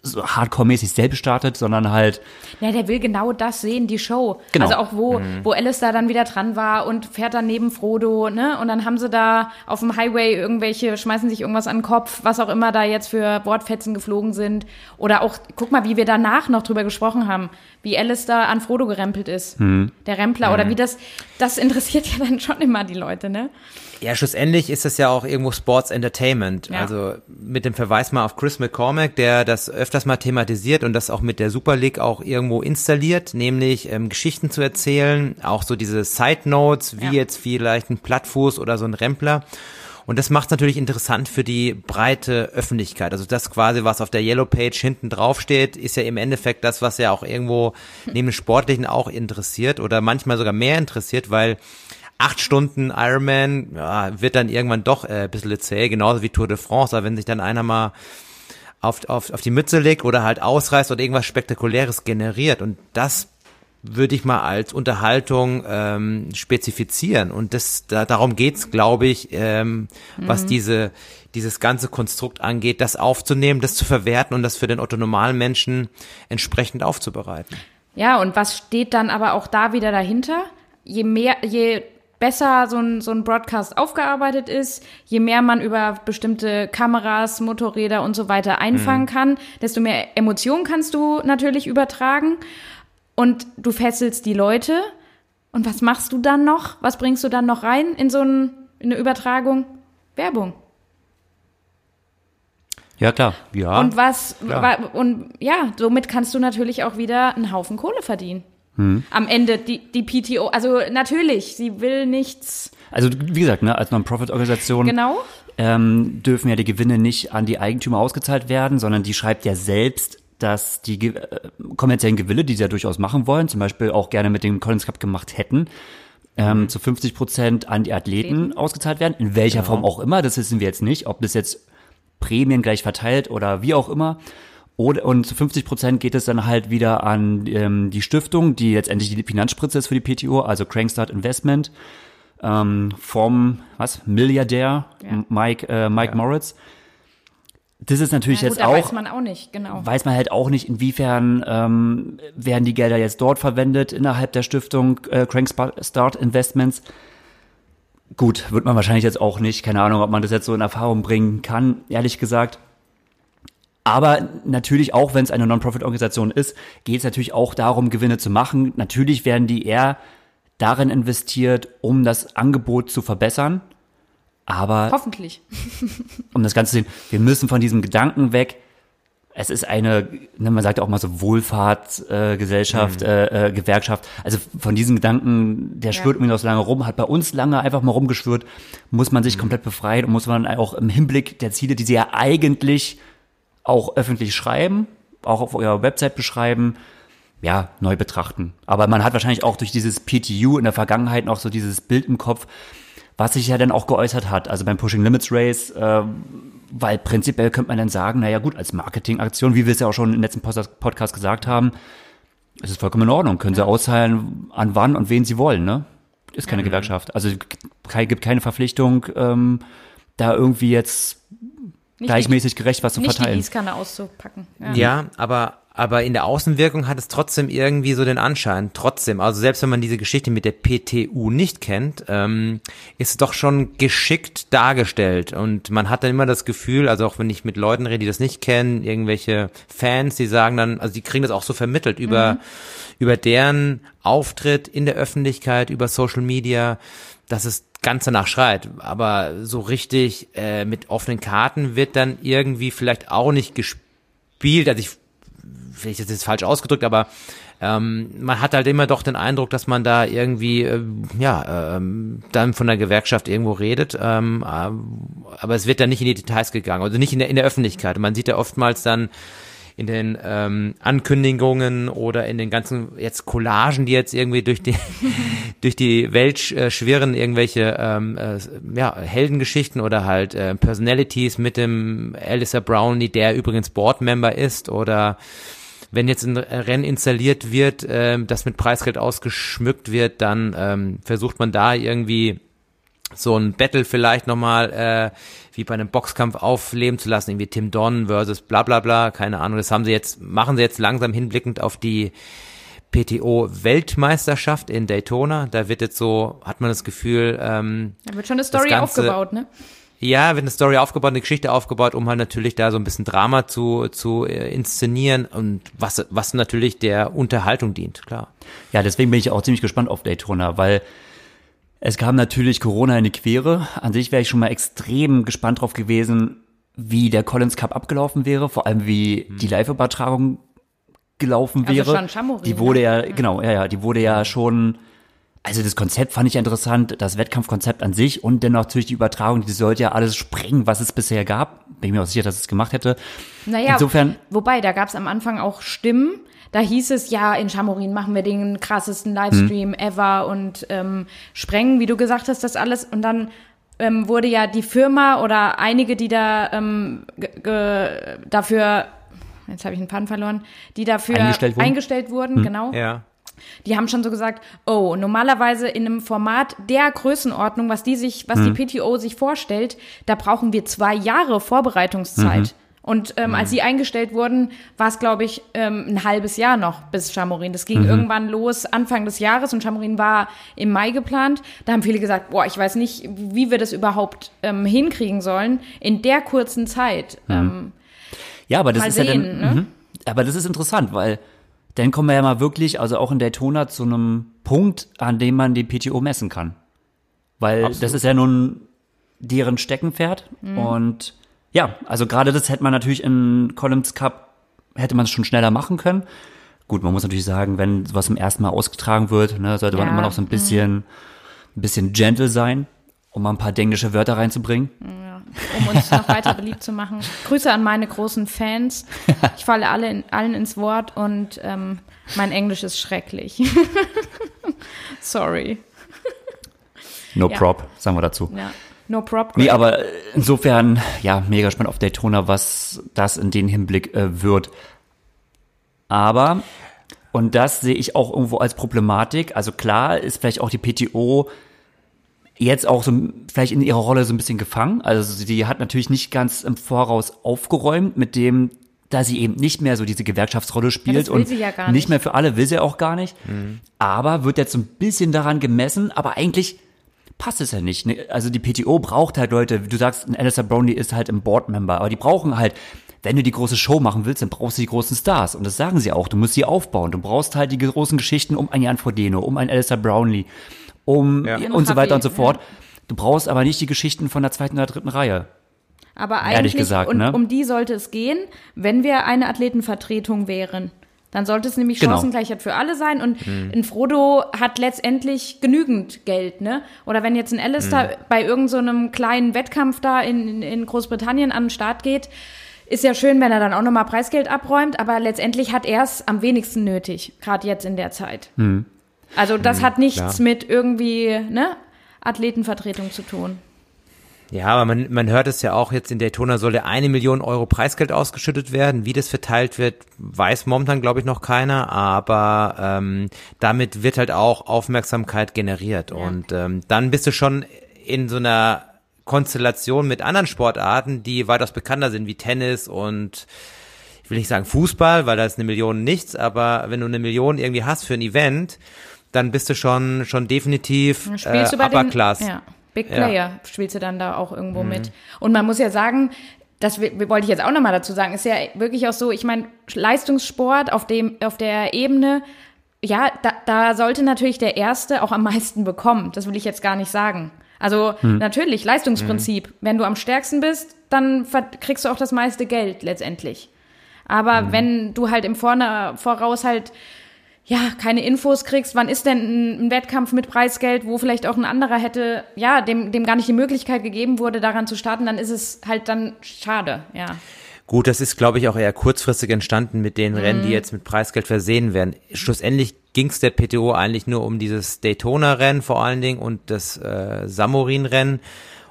Speaker 1: so hardcore-mäßig selbst startet, sondern halt
Speaker 2: Ja, der will genau das sehen, die Show.
Speaker 1: Genau.
Speaker 2: Also auch wo, wo Alistair dann wieder dran war und fährt dann neben Frodo, ne? Und dann haben sie da auf dem Highway irgendwelche, schmeißen sich irgendwas an den Kopf, was auch immer da jetzt für Wortfetzen geflogen sind. Oder auch, guck mal, wie wir danach noch drüber gesprochen haben, wie Alistair an Frodo gerempelt ist. Der Rempler. Oder wie das, das interessiert ja dann schon immer die Leute, ne?
Speaker 3: Ja, schlussendlich ist das ja auch irgendwo Sports Entertainment.
Speaker 2: Ja.
Speaker 3: Also mit dem Verweis mal auf Chris McCormack, der das öfters mal thematisiert und das auch mit der Super League auch irgendwo installiert, nämlich ähm, Geschichten zu erzählen, auch so diese Side Notes, wie
Speaker 2: Ja.
Speaker 3: jetzt vielleicht ein Plattfuß oder so ein Rempler. Und das macht es natürlich interessant für die breite Öffentlichkeit. Also das quasi, was auf der Yellow Page hinten drauf steht, ist ja im Endeffekt das, was ja auch irgendwo neben dem Sportlichen auch interessiert oder manchmal sogar mehr interessiert, weil acht Stunden Ironman ja, wird dann irgendwann doch äh, ein bisschen zäh, genauso wie Tour de France. Aber wenn sich dann einer mal auf, auf, auf die Mütze legt oder halt ausreißt oder irgendwas Spektakuläres generiert und das würde ich mal als Unterhaltung ähm, spezifizieren. Und das, da, darum geht's, glaube ich, ähm, mhm. was diese, dieses ganze Konstrukt angeht, das aufzunehmen, das zu verwerten und das für den autonomalen Menschen entsprechend aufzubereiten.
Speaker 2: Ja, und was steht dann aber auch da wieder dahinter? Je mehr, je besser so ein, so ein Broadcast aufgearbeitet ist, je mehr man über bestimmte Kameras, Motorräder und so weiter einfangen mhm. kann, desto mehr Emotionen kannst du natürlich übertragen und du fesselst die Leute. Und was machst du dann noch? Was bringst du dann noch rein in so ein, in eine Übertragung? Werbung.
Speaker 1: Ja, klar. Ja.
Speaker 2: Und was, klar. und ja, somit kannst du natürlich auch wieder einen Haufen Kohle verdienen. Hm. Am Ende die, die PTO, also natürlich, sie will nichts.
Speaker 1: Also wie gesagt, ne, als Non-Profit-Organisation
Speaker 2: genau.
Speaker 1: ähm, dürfen ja die Gewinne nicht an die Eigentümer ausgezahlt werden, sondern die schreibt ja selbst dass die äh, kommerziellen Gewille, die sie ja durchaus machen wollen, zum Beispiel auch gerne mit dem Collins Cup gemacht hätten, ähm, mhm. zu 50 Prozent an die Athleten Athleten. ausgezahlt werden, in welcher genau. Form auch immer, das wissen wir jetzt nicht, ob das jetzt Prämien gleich verteilt oder wie auch immer. Oder, und zu 50 Prozent geht es dann halt wieder an ähm, die Stiftung, die letztendlich die Finanzspritze ist für die PTO, also Crankstart Investment, ähm, vom was Milliardär ja. Mike, äh, Mike ja. Moritz das ist natürlich ja, gut, jetzt auch.
Speaker 2: Weiß man auch nicht, genau.
Speaker 1: Weiß man halt auch nicht, inwiefern ähm, werden die Gelder jetzt dort verwendet innerhalb der Stiftung äh, Crankstart Investments. Gut, wird man wahrscheinlich jetzt auch nicht. Keine Ahnung, ob man das jetzt so in Erfahrung bringen kann, ehrlich gesagt. Aber natürlich auch, wenn es eine Non-Profit-Organisation ist, geht es natürlich auch darum, Gewinne zu machen. Natürlich werden die eher darin investiert, um das Angebot zu verbessern aber.
Speaker 2: Hoffentlich.
Speaker 1: um das Ganze zu sehen, wir müssen von diesem Gedanken weg. Es ist eine, ne, man sagt ja auch mal so Wohlfahrtsgesellschaft, äh, mhm. äh, äh, Gewerkschaft. Also von diesem Gedanken, der schwirrt ja. irgendwie noch so lange rum, hat bei uns lange einfach mal rumgeschwört, muss man sich mhm. komplett befreien und muss man auch im Hinblick der Ziele, die sie ja eigentlich auch öffentlich schreiben, auch auf eurer Website beschreiben, ja, neu betrachten. Aber man hat wahrscheinlich auch durch dieses PTU in der Vergangenheit noch so dieses Bild im Kopf, was sich ja dann auch geäußert hat, also beim Pushing Limits Race, äh, weil prinzipiell könnte man dann sagen, naja gut, als Marketingaktion, wie wir es ja auch schon im letzten Podcast gesagt haben, ist es vollkommen in Ordnung, können sie auszahlen, an wann und wen sie wollen, ne? Ist keine mhm. Gewerkschaft. Also gibt keine Verpflichtung, ähm, da irgendwie jetzt nicht gleichmäßig gerecht was zu
Speaker 2: nicht
Speaker 1: verteilen.
Speaker 2: Nicht die Gießkanne auszupacken.
Speaker 3: Ja. ja, aber aber in der Außenwirkung hat es trotzdem irgendwie so den Anschein, trotzdem, also selbst wenn man diese Geschichte mit der PTU nicht kennt, ähm, ist es doch schon geschickt dargestellt und man hat dann immer das Gefühl, also auch wenn ich mit Leuten rede, die das nicht kennen, irgendwelche Fans, die sagen dann, also die kriegen das auch so vermittelt über, mhm. über deren Auftritt in der Öffentlichkeit, über Social Media, dass es ganz danach schreit, aber so richtig äh, mit offenen Karten wird dann irgendwie vielleicht auch nicht gespielt, also ich vielleicht ist das falsch ausgedrückt, aber ähm, man hat halt immer doch den Eindruck, dass man da irgendwie, äh, ja, ähm, dann von der Gewerkschaft irgendwo redet, ähm, äh, aber es wird dann nicht in die Details gegangen, also nicht in der, in der Öffentlichkeit. Man sieht ja oftmals dann in den ähm, Ankündigungen oder in den ganzen jetzt Collagen, die jetzt irgendwie durch die durch die Welt äh, schwirren, irgendwelche ähm, äh, ja, Heldengeschichten oder halt äh, Personalities mit dem Alistair Brownlee, der übrigens Boardmember ist oder wenn jetzt ein Rennen installiert wird, äh, das mit Preisgeld ausgeschmückt wird, dann ähm, versucht man da irgendwie so ein Battle vielleicht nochmal äh, wie bei einem Boxkampf aufleben zu lassen, irgendwie Tim Don versus bla bla bla, keine Ahnung. Das haben sie jetzt, machen sie jetzt langsam hinblickend auf die PTO-Weltmeisterschaft in Daytona. Da wird jetzt so, hat man das Gefühl, ähm,
Speaker 2: Da wird schon eine Story Ganze, aufgebaut, ne?
Speaker 3: Ja, wird eine Story aufgebaut, eine Geschichte aufgebaut, um halt natürlich da so ein bisschen Drama zu, zu äh, inszenieren und was, was natürlich der Unterhaltung dient, klar.
Speaker 1: Ja, deswegen bin ich auch ziemlich gespannt auf Daytona, weil es kam natürlich Corona in die Quere. An sich wäre ich schon mal extrem gespannt drauf gewesen, wie der Collins Cup abgelaufen wäre, vor allem wie hm. die Live-Übertragung gelaufen also wäre.
Speaker 2: Also schon Chamorin,
Speaker 1: die wurde ne? ja, genau, ja, ja, die wurde ja schon also das Konzept fand ich interessant, das Wettkampfkonzept an sich und dennoch natürlich die Übertragung, die sollte ja alles sprengen, was es bisher gab. Bin ich mir auch sicher, dass es gemacht hätte.
Speaker 2: Naja, Insofern, wobei, da gab es am Anfang auch Stimmen, da hieß es, ja, in Chamorin machen wir den krassesten Livestream hm. ever und ähm, sprengen, wie du gesagt hast, das alles. Und dann ähm, wurde ja die Firma oder einige, die da ähm, dafür, jetzt habe ich einen Faden verloren, die dafür eingestellt wurden, eingestellt wurden hm. genau.
Speaker 3: Ja.
Speaker 2: Die haben schon so gesagt, oh, normalerweise in einem Format der Größenordnung, was die sich, was hm. die PTO sich vorstellt, da brauchen wir zwei Jahre Vorbereitungszeit. Mhm. Und ähm, mhm. als sie eingestellt wurden, war es, glaube ich, ähm, ein halbes Jahr noch bis Chamorin. Das ging mhm. irgendwann los Anfang des Jahres und Chamorin war im Mai geplant. Da haben viele gesagt, boah, ich weiß nicht, wie wir das überhaupt ähm, hinkriegen sollen in der kurzen Zeit. Mhm. Ähm,
Speaker 1: ja, aber das ist sehen, ja dann, ne? Mhm. aber das ist interessant, weil dann kommen wir ja mal wirklich, also auch in Daytona zu einem Punkt, an dem man die PTO messen kann. Weil Absolut. das ist ja nun deren Steckenpferd mhm. und ja, also gerade das hätte man natürlich in Columns Cup, hätte man es schon schneller machen können. Gut, man muss natürlich sagen, wenn sowas zum ersten Mal ausgetragen wird, ne, sollte man immer noch so ein bisschen, ein bisschen gentle sein, um mal ein paar denglische Wörter reinzubringen.
Speaker 2: Ja, um uns noch weiter beliebt zu machen. Grüße an meine großen Fans. Ich falle alle in, allen ins Wort und ähm, mein Englisch ist schrecklich. Sorry.
Speaker 1: No ja. prop, sagen wir dazu.
Speaker 2: Ja. No problem.
Speaker 1: Nee, aber insofern, ja, mega spannend auf Daytona, was das in den Hinblick äh, wird. Aber, und das sehe ich auch irgendwo als Problematik, also klar ist vielleicht auch die PTO jetzt auch so vielleicht in ihrer Rolle so ein bisschen gefangen. Also sie hat natürlich nicht ganz im Voraus aufgeräumt mit dem, da sie eben nicht mehr so diese Gewerkschaftsrolle spielt
Speaker 2: ja,
Speaker 1: und
Speaker 2: ja nicht.
Speaker 1: nicht. mehr für alle will sie auch gar nicht. Mhm. Aber wird jetzt so ein bisschen daran gemessen, aber eigentlich passt es ja nicht. Ne? Also die PTO braucht halt Leute, du sagst, ein Alistair Brownlee ist halt ein Board-Member, aber die brauchen halt, wenn du die große Show machen willst, dann brauchst du die großen Stars. Und das sagen sie auch. Du musst sie aufbauen. Du brauchst halt die großen Geschichten um ein Jan Frodeno, um einen Alistair Brownlee, um ja. und so weiter und so fort. Ja. Du brauchst aber nicht die Geschichten von der zweiten oder dritten Reihe.
Speaker 2: Aber eigentlich, gesagt, und, ne? um die sollte es gehen, wenn wir eine Athletenvertretung wären. Dann sollte es nämlich genau. Chancengleichheit für alle sein und mhm. ein Frodo hat letztendlich genügend Geld, ne? Oder wenn jetzt ein Alistair mhm. bei irgendeinem so kleinen Wettkampf da in, in Großbritannien an den Start geht, ist ja schön, wenn er dann auch nochmal Preisgeld abräumt, aber letztendlich hat er es am wenigsten nötig, gerade jetzt in der Zeit. Mhm. Also das mhm, hat nichts klar. mit irgendwie, ne, Athletenvertretung zu tun.
Speaker 3: Ja, aber man, man hört es ja auch jetzt in Daytona soll ja eine Million Euro Preisgeld ausgeschüttet werden. Wie das verteilt wird, weiß momentan, glaube ich, noch keiner. Aber ähm, damit wird halt auch Aufmerksamkeit generiert. Ja. Und ähm, dann bist du schon in so einer Konstellation mit anderen Sportarten, die weitaus bekannter sind, wie Tennis und ich will nicht sagen Fußball, weil da ist eine Million nichts, aber wenn du eine Million irgendwie hast für ein Event, dann bist du schon schon definitiv äh, Upper Class. Ja.
Speaker 2: Big Player ja. spielst du dann da auch irgendwo mhm. mit. Und man muss ja sagen, das wollte ich jetzt auch nochmal dazu sagen, ist ja wirklich auch so, ich meine, Leistungssport auf dem, auf der Ebene, ja, da, da sollte natürlich der Erste auch am meisten bekommen. Das will ich jetzt gar nicht sagen. Also hm. natürlich, Leistungsprinzip. Hm. Wenn du am stärksten bist, dann kriegst du auch das meiste Geld letztendlich. Aber hm. wenn du halt im Vorne, Voraus halt ja, keine Infos kriegst, wann ist denn ein, Wettkampf mit Preisgeld, wo vielleicht auch ein anderer hätte, ja, dem, dem gar nicht die Möglichkeit gegeben wurde, daran zu starten, dann ist es halt dann schade, ja.
Speaker 3: Gut, das ist, glaube ich, auch eher kurzfristig entstanden mit den mhm. Rennen, die mhm. jetzt mit Preisgeld versehen werden. Schlussendlich ging es der PTO eigentlich nur um dieses Daytona-Rennen vor allen Dingen und das äh, Samorin-Rennen.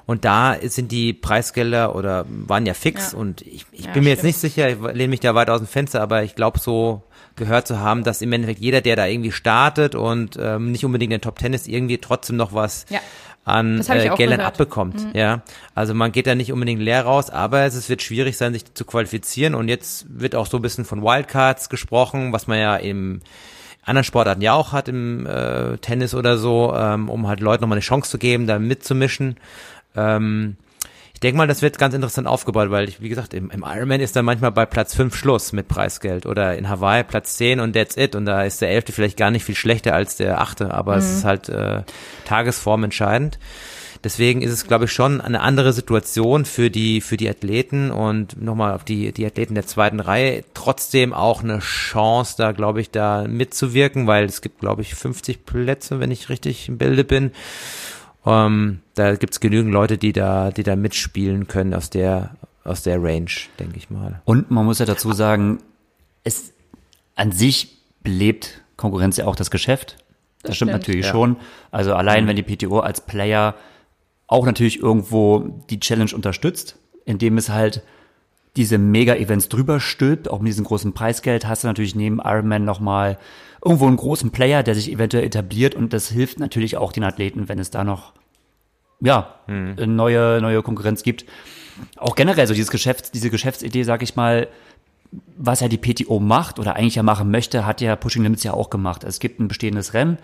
Speaker 3: Und da sind die Preisgelder oder waren ja fix ja. und ich, ich ja, bin mir stimmt. jetzt nicht sicher, ich lehne mich da weit aus dem Fenster, aber ich glaube so gehört zu haben, dass im Endeffekt jeder, der da irgendwie startet und ähm, nicht unbedingt in den Top Ten ist, irgendwie trotzdem noch was ja. an äh, Geldern abbekommt. Mhm. Ja, also man geht da nicht unbedingt leer raus, aber es, es wird schwierig sein, sich zu qualifizieren und jetzt wird auch so ein bisschen von Wildcards gesprochen, was man ja im anderen Sportarten ja auch hat, im äh, Tennis oder so, ähm, um halt Leuten nochmal eine Chance zu geben, da mitzumischen. Ähm, ich denke mal, das wird ganz interessant aufgebaut, weil ich, wie gesagt, im, im Ironman ist dann manchmal bei Platz 5 Schluss mit Preisgeld oder in Hawaii Platz 10 und that's it und da ist der Elfte vielleicht gar nicht viel schlechter als der Achte, aber mhm. es ist halt äh, Tagesform entscheidend. Deswegen ist es, glaube ich, schon eine andere Situation für die, für die Athleten und nochmal auf die, die Athleten der zweiten Reihe. Trotzdem auch eine Chance, da, glaube ich, da mitzuwirken, weil es gibt, glaube ich, 50 Plätze, wenn ich richtig im Bilde bin. Ähm, da gibt's genügend Leute, die da, die da mitspielen können aus der, aus der Range, denke ich mal.
Speaker 1: Und man muss ja dazu sagen, es an sich belebt Konkurrenz ja auch das Geschäft. Das, das stimmt, stimmt, natürlich ja. schon. Also allein, mhm. wenn die PTO als Player auch natürlich irgendwo die Challenge unterstützt, indem es halt diese Mega-Events drüber stülpt, auch mit diesem großen Preisgeld, hast du natürlich neben Ironman nochmal irgendwo einen großen Player, der sich eventuell etabliert und das hilft natürlich auch den Athleten, wenn es da noch, ja, hm. neue, neue Konkurrenz gibt. Auch generell so dieses Geschäfts, diese Geschäftsidee, sag ich mal, was ja die PTO macht oder eigentlich ja machen möchte, hat ja Pushing Limits ja auch gemacht. Es gibt ein bestehendes Rennen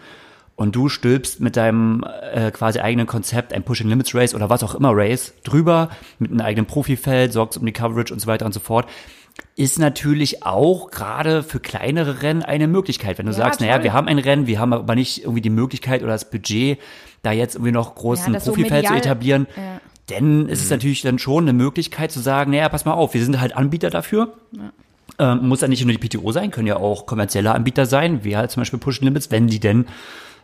Speaker 1: und du stülpst mit deinem äh, quasi eigenen Konzept ein Pushing Limits Race oder was auch immer Race drüber mit einem eigenen Profifeld, sorgst um die Coverage und so weiter und so fort ist natürlich auch gerade für kleinere Rennen eine Möglichkeit. Wenn du ja, sagst, naja, wir haben ein Rennen, wir haben aber nicht irgendwie die Möglichkeit oder das Budget, da jetzt irgendwie noch großen ja, Profifeld so zu etablieren, ja. denn es ist mhm. natürlich dann schon eine Möglichkeit zu sagen, naja, pass mal auf, wir sind halt Anbieter dafür. Ja. Ähm, muss ja nicht nur die PTO sein, können ja auch kommerzielle Anbieter sein, wie halt zum Beispiel Push Limits, wenn die denn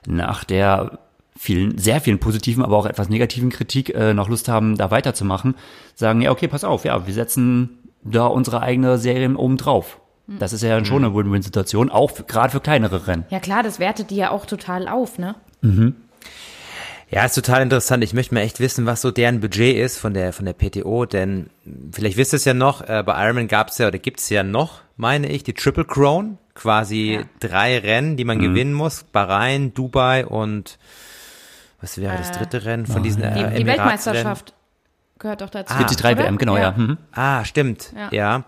Speaker 1: nach der vielen, sehr vielen positiven, aber auch etwas negativen Kritik äh, noch Lust haben, da weiterzumachen, sagen, ja, okay, pass auf, ja, wir setzen da unsere eigene Serien oben drauf. Das ist ja schon eine Win-Win-Situation, auch gerade für kleinere Rennen.
Speaker 2: Ja klar, das wertet die ja auch total auf, ne?
Speaker 3: Mhm. Ja, ist total interessant. Ich möchte mal echt wissen, was so deren Budget ist von der von der PTO, denn vielleicht wisst ihr es ja noch, äh, bei Ironman gab es ja oder gibt es ja noch, meine ich, die Triple Crown, quasi ja. drei Rennen, die man mhm. gewinnen muss, Bahrain, Dubai und was wäre äh, das dritte Rennen von diesen
Speaker 2: äh, Die, die Weltmeisterschaft gehört doch dazu.
Speaker 1: Ah, 73 WM, genau, ja. ja. Mhm.
Speaker 3: Ah, stimmt, ja. ja.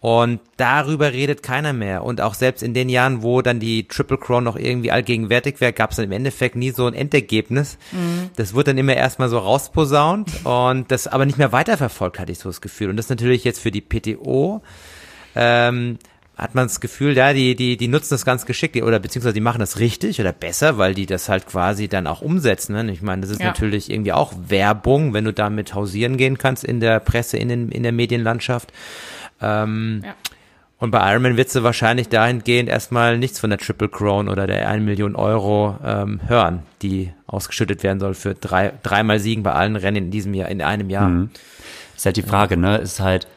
Speaker 3: Und darüber redet keiner mehr. Und auch selbst in den Jahren, wo dann die Triple Crown noch irgendwie allgegenwärtig wäre, gab es dann im Endeffekt nie so ein Endergebnis. Mhm. Das wurde dann immer erstmal so rausposaunt und das aber nicht mehr weiterverfolgt, hatte ich so das Gefühl. Und das ist natürlich jetzt für die PTO ähm, hat man das Gefühl, ja, die, die, die nutzen das ganz geschickt oder beziehungsweise die machen das richtig oder besser, weil die das halt quasi dann auch umsetzen. Ne? Ich meine, das ist ja. natürlich irgendwie auch Werbung, wenn du damit hausieren gehen kannst in der Presse, in, den, in der Medienlandschaft. Ähm, ja. Und bei Ironman wird du wahrscheinlich dahingehend erstmal nichts von der Triple Crown oder der 1 Million Euro ähm, hören, die ausgeschüttet werden soll für drei, dreimal Siegen bei allen Rennen in diesem Jahr, in einem Jahr. Mhm.
Speaker 1: Ist halt die Frage, ne? Ist halt,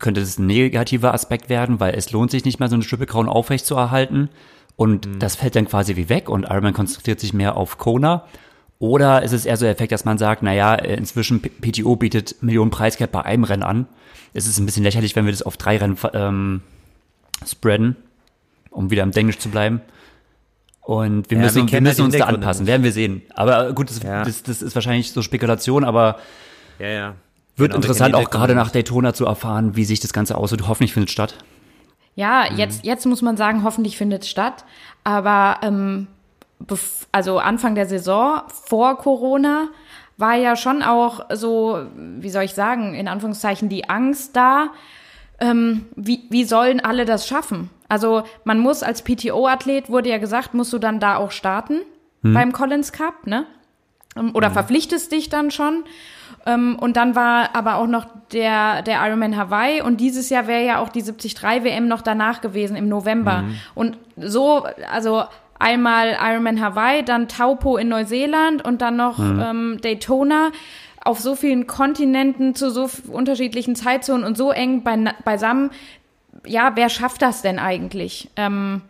Speaker 1: könnte das ein negativer Aspekt werden, weil es lohnt sich nicht mehr, so eine Triple aufrecht zu erhalten. Und mhm. das fällt dann quasi wie weg und Ironman konzentriert sich mehr auf Kona. Oder ist es eher so der Effekt, dass man sagt, naja, inzwischen PTO bietet Millionen Preisgeld bei einem Rennen an. Es ist ein bisschen lächerlich, wenn wir das auf drei Rennen ähm, spreaden, um wieder im Englisch zu bleiben. Und wir ja, müssen, wir, wir müssen uns da anpassen, werden wir sehen. Aber gut, das, ja. das, das ist wahrscheinlich so Spekulation, aber
Speaker 3: ja, ja.
Speaker 1: Wird genau, interessant, auch gerade nach Daytona zu erfahren, wie sich das Ganze aussieht. Hoffentlich findet es statt.
Speaker 2: Ja, mhm. jetzt, jetzt muss man sagen, hoffentlich findet es statt. Aber ähm, also Anfang der Saison vor Corona war ja schon auch so, wie soll ich sagen, in Anführungszeichen die Angst da. Ähm, wie, wie sollen alle das schaffen? Also man muss als PTO-Athlet, wurde ja gesagt, musst du dann da auch starten hm. beim Collins Cup, ne? Ähm, oder hm. verpflichtest dich dann schon. Ähm, und dann war aber auch noch der, der Ironman Hawaii und dieses Jahr wäre ja auch die 73 WM noch danach gewesen im November. Mhm. Und so, also einmal Ironman Hawaii, dann Taupo in Neuseeland und dann noch mhm. ähm, Daytona auf so vielen Kontinenten zu so unterschiedlichen Zeitzonen und so eng beisammen. Ja, wer schafft das denn eigentlich? Ähm,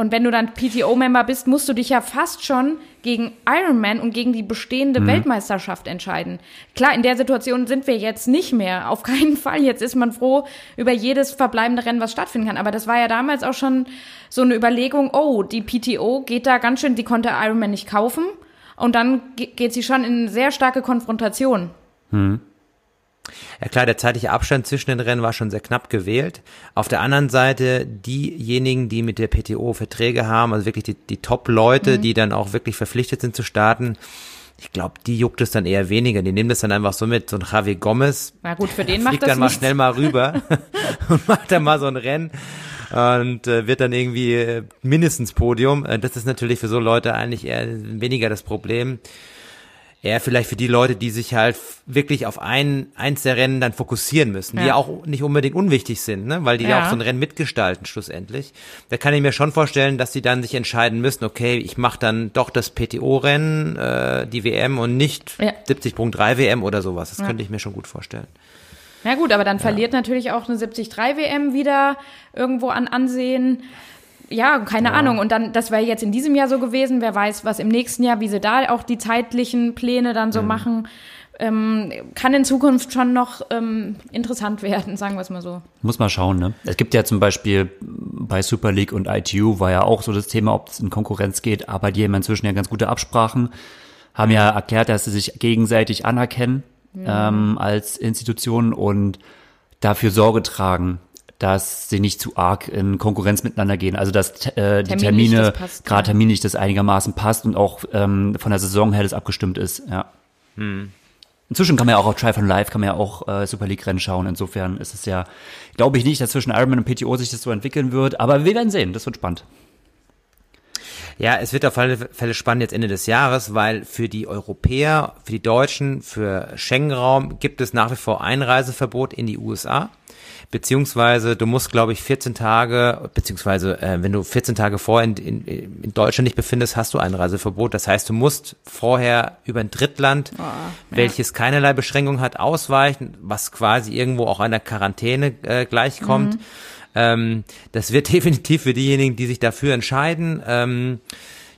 Speaker 2: und wenn du dann PTO-Member bist, musst du dich ja fast schon gegen Ironman und gegen die bestehende mhm. Weltmeisterschaft entscheiden. Klar, in der Situation sind wir jetzt nicht mehr. Auf keinen Fall. Jetzt ist man froh über jedes verbleibende Rennen, was stattfinden kann. Aber das war ja damals auch schon so eine Überlegung, oh, die PTO geht da ganz schön, die konnte Ironman nicht kaufen. Und dann geht sie schon in eine sehr starke Konfrontation. Mhm.
Speaker 3: Ja klar, der zeitliche Abstand zwischen den Rennen war schon sehr knapp gewählt. Auf der anderen Seite diejenigen, die mit der PTO Verträge haben, also wirklich die, die Top-Leute, mhm. die dann auch wirklich verpflichtet sind zu starten, ich glaube, die juckt es dann eher weniger. Die nehmen das dann einfach so mit. So ein Javi Gomez.
Speaker 2: Na gut, für den macht das
Speaker 3: dann mal schnell mal rüber und macht dann mal so ein Rennen und äh, wird dann irgendwie äh, mindestens Podium. Äh, das ist natürlich für so Leute eigentlich eher weniger das Problem. Eher vielleicht für die Leute, die sich halt wirklich auf ein, eins der Rennen dann fokussieren müssen, die ja
Speaker 2: Ja.
Speaker 3: auch nicht unbedingt unwichtig sind, ne? weil die ja
Speaker 2: Ja.
Speaker 3: auch so ein Rennen mitgestalten schlussendlich. Da kann ich mir schon vorstellen, dass die dann sich entscheiden müssen, okay, ich mache dann doch das PTO-Rennen, äh, die WM und nicht
Speaker 2: Ja.
Speaker 3: 70.3 WM oder sowas. Das könnte ich mir schon gut vorstellen.
Speaker 2: Na gut, aber dann verliert natürlich auch eine 73 WM wieder irgendwo an Ansehen. Ja, keine Ahnung. Und dann, das wäre jetzt in diesem Jahr so gewesen. Wer weiß, was im nächsten Jahr, wie sie da auch die zeitlichen Pläne dann
Speaker 3: Mhm.
Speaker 2: so machen. Ähm, kann in Zukunft schon noch ähm, interessant werden, sagen wir es mal so.
Speaker 1: Muss mal schauen, ne? Es gibt ja zum Beispiel bei Super League und ITU war ja auch so das Thema, ob es in Konkurrenz geht, aber die haben inzwischen ja ganz gute Absprachen, haben ja erklärt, dass sie sich gegenseitig anerkennen ähm, als Institutionen und dafür Sorge tragen, dass sie nicht zu arg in Konkurrenz miteinander gehen. Also dass äh, die Termine, gerade terminlich das einigermaßen passt und auch ähm, von der Saison her das abgestimmt ist, ja. Inzwischen kann man ja auch auf Try von Live, kann man ja auch äh, Super League Rennen schauen. Insofern ist es ja, glaube ich nicht, dass zwischen Ironman und PTO sich das so entwickeln wird. Aber wir werden sehen. Das wird spannend.
Speaker 3: Ja, es wird auf alle Fälle spannend jetzt Ende des Jahres, weil für die Europäer, für die Deutschen, für Schengen-Raum gibt es nach wie vor Einreiseverbot in die USA. Beziehungsweise du musst, glaube ich, 14 Tage, beziehungsweise äh, wenn du 14 Tage vorher in, in, in Deutschland nicht befindest, hast du Einreiseverbot. Das heißt, du musst vorher über ein Drittland, welches keinerlei Beschränkung hat, ausweichen, was quasi irgendwo auch einer Quarantäne äh, gleichkommt. Ähm, das wird definitiv für diejenigen, die sich dafür entscheiden, ähm,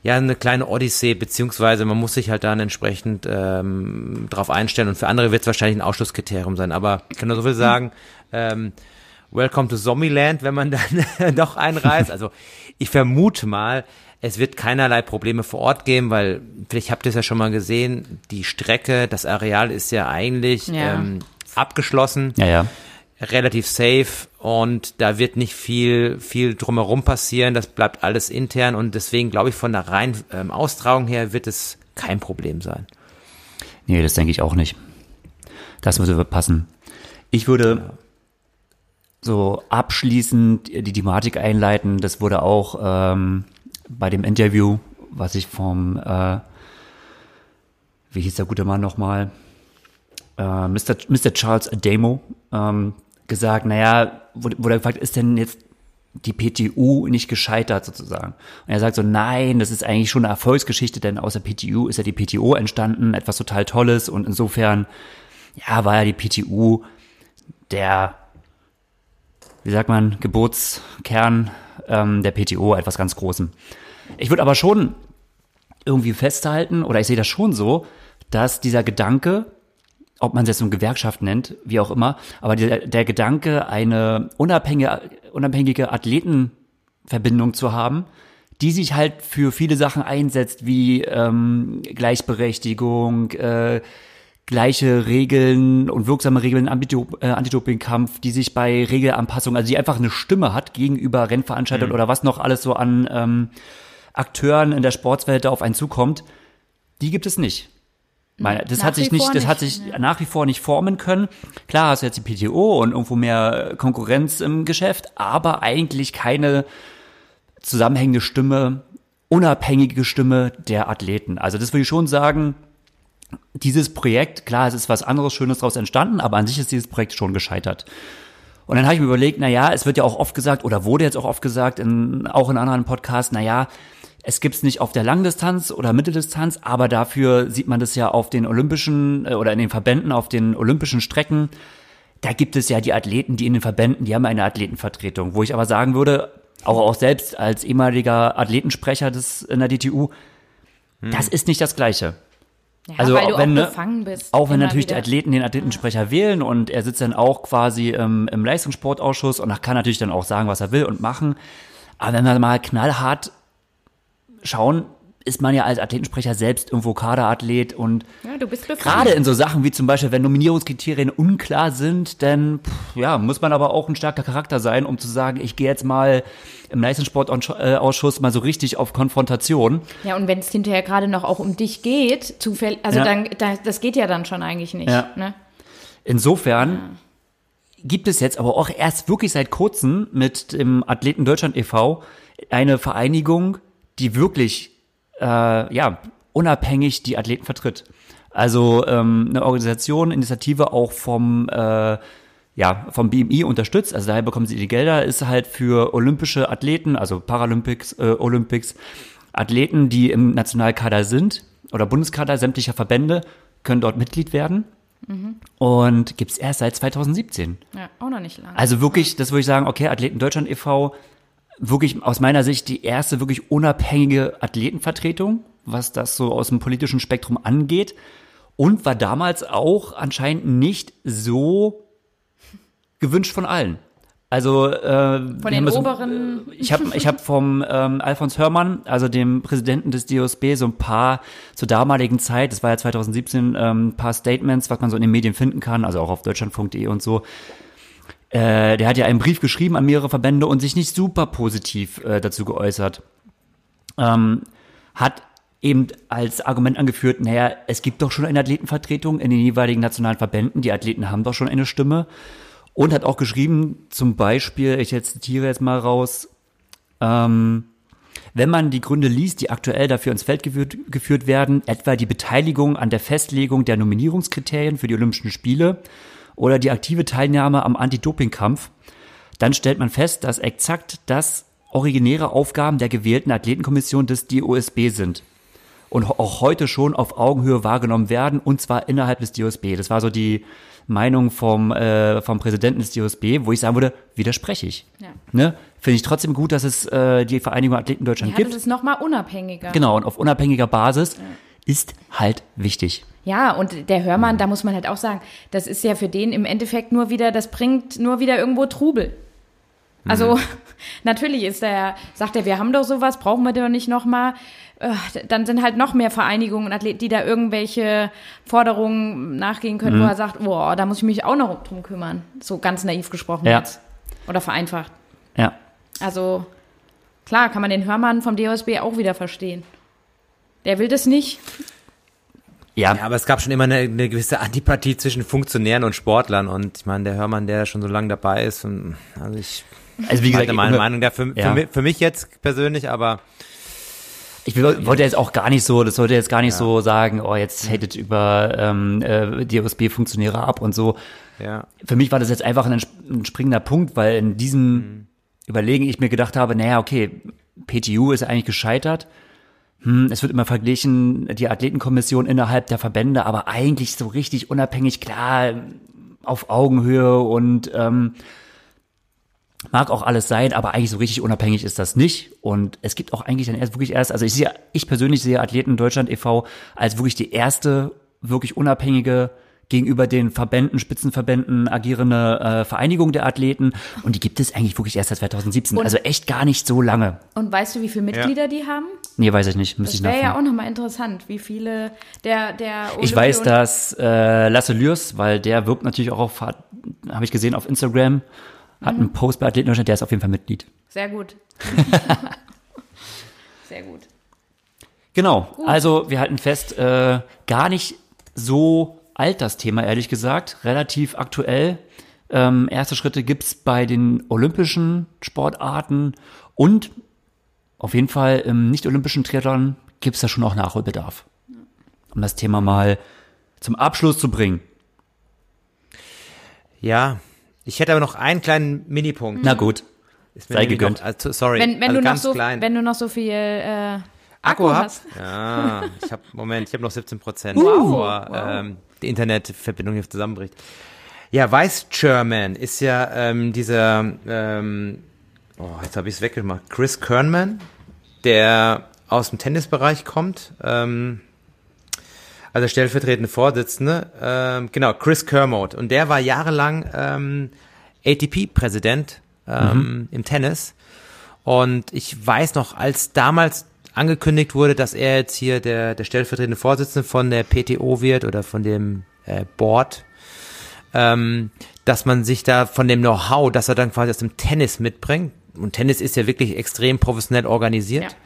Speaker 3: ja, eine kleine Odyssee, beziehungsweise man muss sich halt dann entsprechend ähm, drauf einstellen und für andere wird es wahrscheinlich ein Ausschlusskriterium sein. Aber ich kann nur so viel sagen, ähm, Welcome to Zombieland, wenn man dann doch einreist. Also ich vermute mal, es wird keinerlei Probleme vor Ort geben, weil vielleicht habt ihr es ja schon mal gesehen, die Strecke, das Areal ist ja eigentlich
Speaker 2: Ja.
Speaker 3: Ähm, abgeschlossen
Speaker 1: Ja, ja.
Speaker 3: Relativ safe und da wird nicht viel, viel drumherum passieren. Das bleibt alles intern und deswegen glaube ich, von der reinen ähm, Austragung her wird es kein Problem sein.
Speaker 1: Nee, das denke ich auch nicht. Das würde passen. Ich würde so abschließend die Thematik einleiten. Das wurde auch ähm, bei dem Interview, was ich vom, äh, wie hieß der gute Mann nochmal, äh, Mr. Mr. Charles Adamo ähm, gesagt, naja, wurde, wurde gefragt, ist denn jetzt die PTU nicht gescheitert sozusagen? Und er sagt so, nein, das ist eigentlich schon eine Erfolgsgeschichte, denn aus der PTU ist ja die PTO entstanden, etwas total Tolles und insofern, ja, war ja die PTU der, wie sagt man, Geburtskern ähm, der PTO, etwas ganz Großem. Ich würde aber schon irgendwie festhalten, oder ich sehe das schon so, dass dieser Gedanke, ob man es jetzt eine Gewerkschaft nennt, wie auch immer, aber der, der Gedanke, eine unabhängige, unabhängige Athletenverbindung zu haben, die sich halt für viele Sachen einsetzt, wie ähm, Gleichberechtigung, äh, gleiche Regeln und wirksame Regeln im äh, Anti-Doping-Kampf, die sich bei Regelanpassung, also die einfach eine Stimme hat gegenüber Rennveranstaltern oder was noch alles so an ähm, Akteuren in der Sportswelt da auf einen zukommt, die gibt es nicht. Meine, das
Speaker 2: Nach
Speaker 1: hat sich nicht, das hat sich nach wie vor nicht formen können. Klar hast du jetzt die PTO und irgendwo mehr Konkurrenz im Geschäft, aber eigentlich keine zusammenhängende Stimme, unabhängige Stimme der Athleten. Also das würde ich schon sagen, dieses Projekt, klar, es ist was anderes Schönes daraus entstanden, aber an sich ist dieses Projekt schon gescheitert. Und dann habe ich mir überlegt, na ja, es wird ja auch oft gesagt oder wurde jetzt auch oft gesagt, in, auch in anderen Podcasts, na ja, es gibt's nicht auf der Langdistanz oder Mitteldistanz, aber dafür sieht man das ja auf den olympischen äh, oder in den Verbänden auf den olympischen Strecken. Da gibt es ja die Athleten, die in den Verbänden, die haben eine Athletenvertretung, wo ich aber sagen würde, auch, auch selbst als ehemaliger Athletensprecher des in der DTU, das ist nicht das Gleiche.
Speaker 2: Ja,
Speaker 1: Also
Speaker 2: weil
Speaker 1: auch
Speaker 2: du
Speaker 1: wenn,
Speaker 2: auch
Speaker 1: ne,
Speaker 2: bist.
Speaker 1: Auch wenn natürlich die
Speaker 2: wieder.
Speaker 1: Athleten den Athletensprecher wählen und er sitzt dann auch quasi ähm, im Leistungssportausschuss und kann natürlich dann auch sagen, was er will und machen. Aber wenn wir mal knallhart schauen, ist man ja als Athletensprecher selbst irgendwo Kaderathlet und
Speaker 2: Ja,
Speaker 1: gerade in so Sachen wie zum Beispiel, wenn Nominierungskriterien unklar sind, dann pff, ja, muss man aber auch ein starker Charakter sein, um zu sagen, ich gehe jetzt mal im Leistungssportausschuss mal so richtig auf Konfrontation.
Speaker 2: Ja, und wenn es hinterher gerade noch auch um dich geht, zufällig, also
Speaker 1: Ja.
Speaker 2: dann, da, das geht ja dann schon eigentlich nicht.
Speaker 1: Ja.
Speaker 2: Ne?
Speaker 1: Insofern gibt es jetzt aber auch erst wirklich seit kurzem mit dem Athleten Deutschland e.V. eine Vereinigung, die wirklich äh, ja unabhängig die Athleten vertritt. Also ähm, eine Organisation, Initiative auch vom äh, ja, vom BMI unterstützt, also daher bekommen sie die Gelder, ist halt für olympische Athleten, also Paralympics, äh, Olympics, Athleten, die im Nationalkader sind oder Bundeskader sämtlicher Verbände, können dort Mitglied werden. Und gibt's erst seit 2017.
Speaker 2: Ja, auch noch nicht lange.
Speaker 1: Also wirklich, das würde ich sagen, okay, Athleten Deutschland e.V., wirklich aus meiner Sicht die erste wirklich unabhängige Athletenvertretung, was das so aus dem politischen Spektrum angeht. Und war damals auch anscheinend nicht so gewünscht von allen. Also äh,
Speaker 2: Von den
Speaker 1: haben so-
Speaker 2: oberen.
Speaker 1: ich habe ich hab vom ähm, Alfons Hörmann, also dem Präsidenten des DOSB, so ein paar zur damaligen Zeit, das war ja 2017, ähm, ein paar Statements, was man so in den Medien finden kann, also auch auf deutschland.de und so. Äh, der hat ja einen Brief geschrieben an mehrere Verbände und sich nicht super positiv äh, dazu geäußert. Ähm, hat eben als Argument angeführt, naja, es gibt doch schon eine Athletenvertretung in den jeweiligen nationalen Verbänden, die Athleten haben doch schon eine Stimme. Und hat auch geschrieben, zum Beispiel, ich zitiere jetzt mal raus, ähm, wenn man die Gründe liest, die aktuell dafür ins Feld geführt, geführt werden, etwa die Beteiligung an der Festlegung der Nominierungskriterien für die Olympischen Spiele oder die aktive Teilnahme am Anti-Doping-Kampf, dann stellt man fest, dass exakt das originäre Aufgaben der gewählten Athletenkommission des DOSB sind und auch heute schon auf Augenhöhe wahrgenommen werden, und zwar innerhalb des DOSB. Das war so die Meinung vom, äh, vom Präsidenten des DOSB, wo ich sagen würde, widerspreche ich.
Speaker 2: Ja.
Speaker 1: Ne? Finde ich trotzdem gut, dass es äh, die Vereinigung Athleten Deutschland
Speaker 2: Ja, das
Speaker 1: gibt.
Speaker 2: ist noch mal unabhängiger.
Speaker 1: Genau, und auf unabhängiger Basis ist halt wichtig.
Speaker 2: Ja, und der Hörmann, da muss man halt auch sagen, das ist ja für den im Endeffekt nur wieder, das bringt nur wieder irgendwo Trubel. Also natürlich ist der, sagt er, wir haben doch sowas, brauchen wir doch nicht nochmal. Dann sind halt noch mehr Vereinigungen und Athleten, die da irgendwelche Forderungen nachgehen können, wo er sagt, boah, da muss ich mich auch noch drum kümmern. So ganz naiv gesprochen
Speaker 1: Ja.
Speaker 2: jetzt. Oder vereinfacht.
Speaker 1: Ja.
Speaker 2: Also klar, kann man den Hörmann vom DOSB auch wieder verstehen. Der will das nicht.
Speaker 1: Ja,
Speaker 3: Ja, aber es gab schon immer eine, eine gewisse Antipathie zwischen Funktionären und Sportlern und ich meine, der Hörmann, der schon so lange dabei ist, und, also ich
Speaker 1: also wie gesagt,
Speaker 3: meine
Speaker 1: ich-
Speaker 3: Meinung da für,
Speaker 1: Ja.
Speaker 3: für, mi- für mich jetzt persönlich, aber
Speaker 1: Ich wollte jetzt auch gar nicht so, das sollte jetzt gar nicht so sagen, oh, jetzt hatet über ähm, äh, DOSB-Funktionäre ab und so.
Speaker 3: ja.
Speaker 1: Für mich war das jetzt einfach ein, ein springender Punkt, weil in diesem Überlegen ich mir gedacht habe, naja, okay, PTU ist eigentlich gescheitert. Hm, es wird immer verglichen, die Athletenkommission innerhalb der Verbände, aber eigentlich so richtig unabhängig, klar, auf Augenhöhe und ähm, mag auch alles sein, aber eigentlich so richtig unabhängig ist das nicht. Und es gibt auch eigentlich dann erst wirklich erst, also ich sehe, ich persönlich sehe Athleten Deutschland e.V. als wirklich die erste wirklich unabhängige gegenüber den Verbänden, Spitzenverbänden agierende äh, Vereinigung der Athleten. Und die gibt es eigentlich wirklich erst seit 2017.
Speaker 2: Und-
Speaker 1: also echt gar nicht so lange.
Speaker 2: Und weißt du, wie viele Mitglieder die haben?
Speaker 1: Nee, weiß ich nicht. Müsste
Speaker 2: Das wäre ja auch nochmal interessant, wie viele der, der
Speaker 1: Ich weiß, dass äh, Lasse Lürs, weil der wirbt natürlich auch auf, habe ich gesehen, auf Instagram, hat
Speaker 2: Mhm.
Speaker 1: einen Post bei Athleten Deutschland, der ist auf jeden Fall Mitglied.
Speaker 2: Sehr gut. Sehr gut.
Speaker 1: Genau. Also wir halten fest, äh, gar nicht so alt das Thema, ehrlich gesagt. Relativ aktuell. Ähm, erste Schritte gibt's bei den olympischen Sportarten und auf jeden Fall im nicht-olympischen Triathlon gibt's da schon auch Nachholbedarf. Um das Thema mal zum Abschluss zu bringen.
Speaker 3: Ja, ich hätte aber noch einen kleinen Minipunkt.
Speaker 1: Na gut.
Speaker 3: Ist mir
Speaker 1: sei gegönnt.
Speaker 3: Noch, also, sorry,
Speaker 2: Wenn, wenn,
Speaker 3: also
Speaker 2: du noch
Speaker 3: ganz
Speaker 2: so,
Speaker 3: klein.
Speaker 2: wenn du noch so viel äh,
Speaker 3: Akku,
Speaker 2: Akku hast.
Speaker 3: Ja, ich habe Moment, ich habe noch 17 Prozent,
Speaker 2: Wow.
Speaker 3: bevor Ähm, die Internetverbindung hier zusammenbricht. Ja, Vice Chairman ist ja ähm, dieser, ähm, oh, jetzt habe ich es weggemacht, Chris Kernman, der aus dem Tennisbereich kommt, ähm, also stellvertretende Vorsitzende, ähm, genau, Chris Kermode. Und der war jahrelang ähm, ATP-Präsident ähm, im Tennis. Und ich weiß noch, als damals angekündigt wurde, dass er jetzt hier der, der stellvertretende Vorsitzende von der PTO wird oder von dem äh, Board, ähm, dass man sich da von dem Know-how, das er dann quasi aus dem Tennis mitbringt, und Tennis ist ja wirklich extrem professionell organisiert,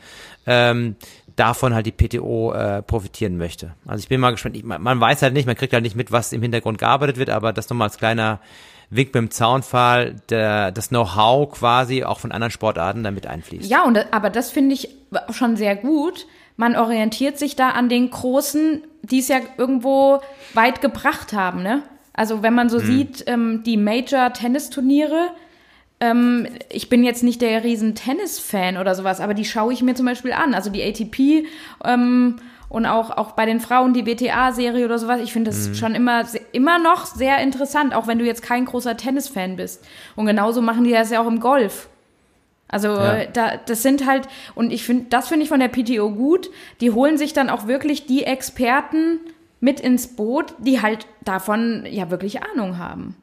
Speaker 3: ähm, davon halt die PTO äh, profitieren möchte. Also ich bin mal gespannt. Ich, man, man weiß halt nicht, man kriegt halt nicht mit, was im Hintergrund gearbeitet wird, aber das nochmal als kleiner Wink mit dem Zaunpfahl, der, das Know-how quasi auch von anderen Sportarten damit einfließt.
Speaker 2: Ja, und, aber das finde ich schon sehr gut. Man orientiert sich da an den großen, die es ja irgendwo weit gebracht haben, ne? Also wenn man so sieht, ähm, die Major-Tennisturniere, ähm, ich bin jetzt nicht der riesen Tennis-Fan oder sowas, aber die schaue ich mir zum Beispiel an. Also die ATP ähm, und auch, auch bei den Frauen die WTA-Serie oder sowas. Ich finde das schon immer, immer noch sehr interessant, auch wenn du jetzt kein großer Tennis-Fan bist. Und genauso machen die das ja auch im Golf. Also
Speaker 3: Ja.
Speaker 2: da, das sind halt, und ich finde, das finde ich von der PTO gut, die holen sich dann auch wirklich die Experten mit ins Boot, die halt davon ja wirklich Ahnung haben.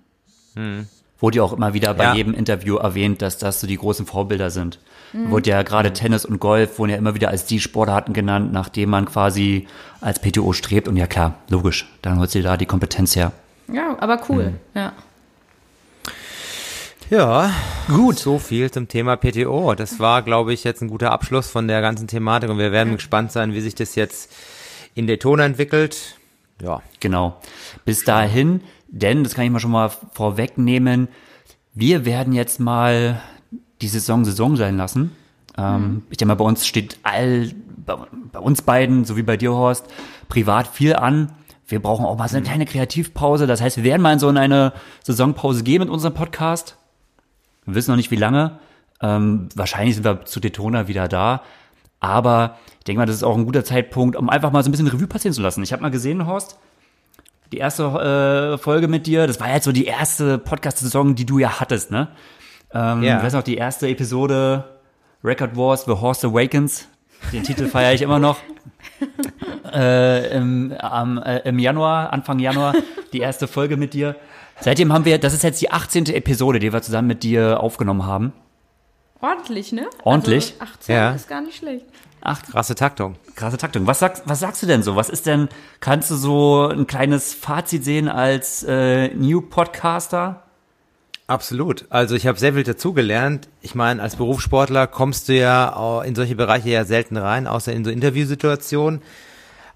Speaker 1: Wurde ja auch immer wieder bei
Speaker 3: Ja.
Speaker 1: jedem Interview erwähnt, dass das so die großen Vorbilder sind. Wurde ja gerade Tennis und Golf wurden ja immer wieder als die Sportarten genannt, nachdem man quasi als PTO strebt. Und ja klar, logisch, dann holst du dir da die Kompetenz her.
Speaker 2: Ja, aber cool, ja.
Speaker 3: Ja, gut. So viel zum Thema PTO. Das war, glaube ich, jetzt ein guter Abschluss von der ganzen Thematik und wir werden gespannt sein, wie sich das jetzt in Daytona entwickelt. Ja,
Speaker 1: Genau. Bis dahin, denn, das kann ich mal schon mal vorwegnehmen, wir werden jetzt mal die Saison Saison sein lassen. Ähm, ich denke mal, bei uns steht all, bei, bei uns beiden, so wie bei dir, Horst, privat viel an. Wir brauchen auch mal so eine kleine Kreativpause. Das heißt, wir werden mal in so eine Saisonpause gehen mit unserem Podcast. Wir wissen noch nicht, wie lange. Ähm, wahrscheinlich sind wir zu Daytona wieder da. Aber ich denke mal, das ist auch ein guter Zeitpunkt, um einfach mal so ein bisschen Revue passieren zu lassen. Ich habe mal gesehen, Horst, die erste äh, Folge mit dir, das war jetzt so die erste Podcast-Saison, die du ja hattest, ne? Ähm,
Speaker 3: Ja.
Speaker 1: Ich weiß noch, die erste Episode Record Wars, The Horse Awakens. Den Titel feiere ich immer noch. äh, im, am, äh, Im Januar, Anfang Januar, die erste Folge mit dir. Seitdem haben wir, das ist jetzt die 18. Episode, die wir zusammen mit dir aufgenommen haben.
Speaker 2: Ordentlich, ne?
Speaker 1: Ordentlich?
Speaker 2: Also 18
Speaker 3: Ja.
Speaker 2: ist gar nicht schlecht.
Speaker 1: Ach,
Speaker 3: krasse Taktung.
Speaker 1: krasse Taktung. Was sagst, was sagst du denn so? Was ist denn, kannst du so ein kleines Fazit sehen als äh, New Podcaster?
Speaker 3: Absolut. Also ich habe sehr viel dazugelernt. Ich meine, als Berufssportler kommst du ja in solche Bereiche ja selten rein, außer in so Interviewsituationen.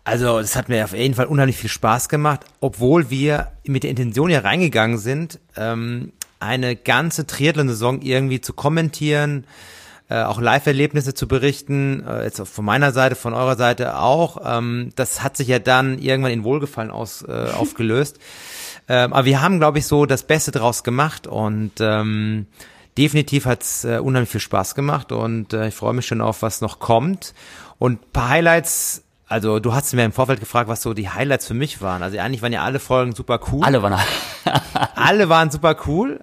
Speaker 3: Also es hat mir auf jeden Fall unheimlich viel Spaß gemacht, obwohl wir mit der Intention ja reingegangen sind, ähm, eine ganze Triathlon-Saison irgendwie zu kommentieren, äh, auch Live-Erlebnisse zu berichten, äh, jetzt von meiner Seite, von eurer Seite auch. Ähm, das hat sich ja dann irgendwann in Wohlgefallen aus, äh, aufgelöst. Ähm, aber wir haben, glaube ich, so das Beste draus gemacht und ähm, definitiv hat's äh, unheimlich viel Spaß gemacht und äh, ich freue mich schon auf, was noch kommt. Und ein paar Highlights, also du hast mir im Vorfeld gefragt, was so die Highlights für mich waren. Also eigentlich waren ja alle Folgen super cool.
Speaker 1: Alle waren
Speaker 3: Alle waren super cool.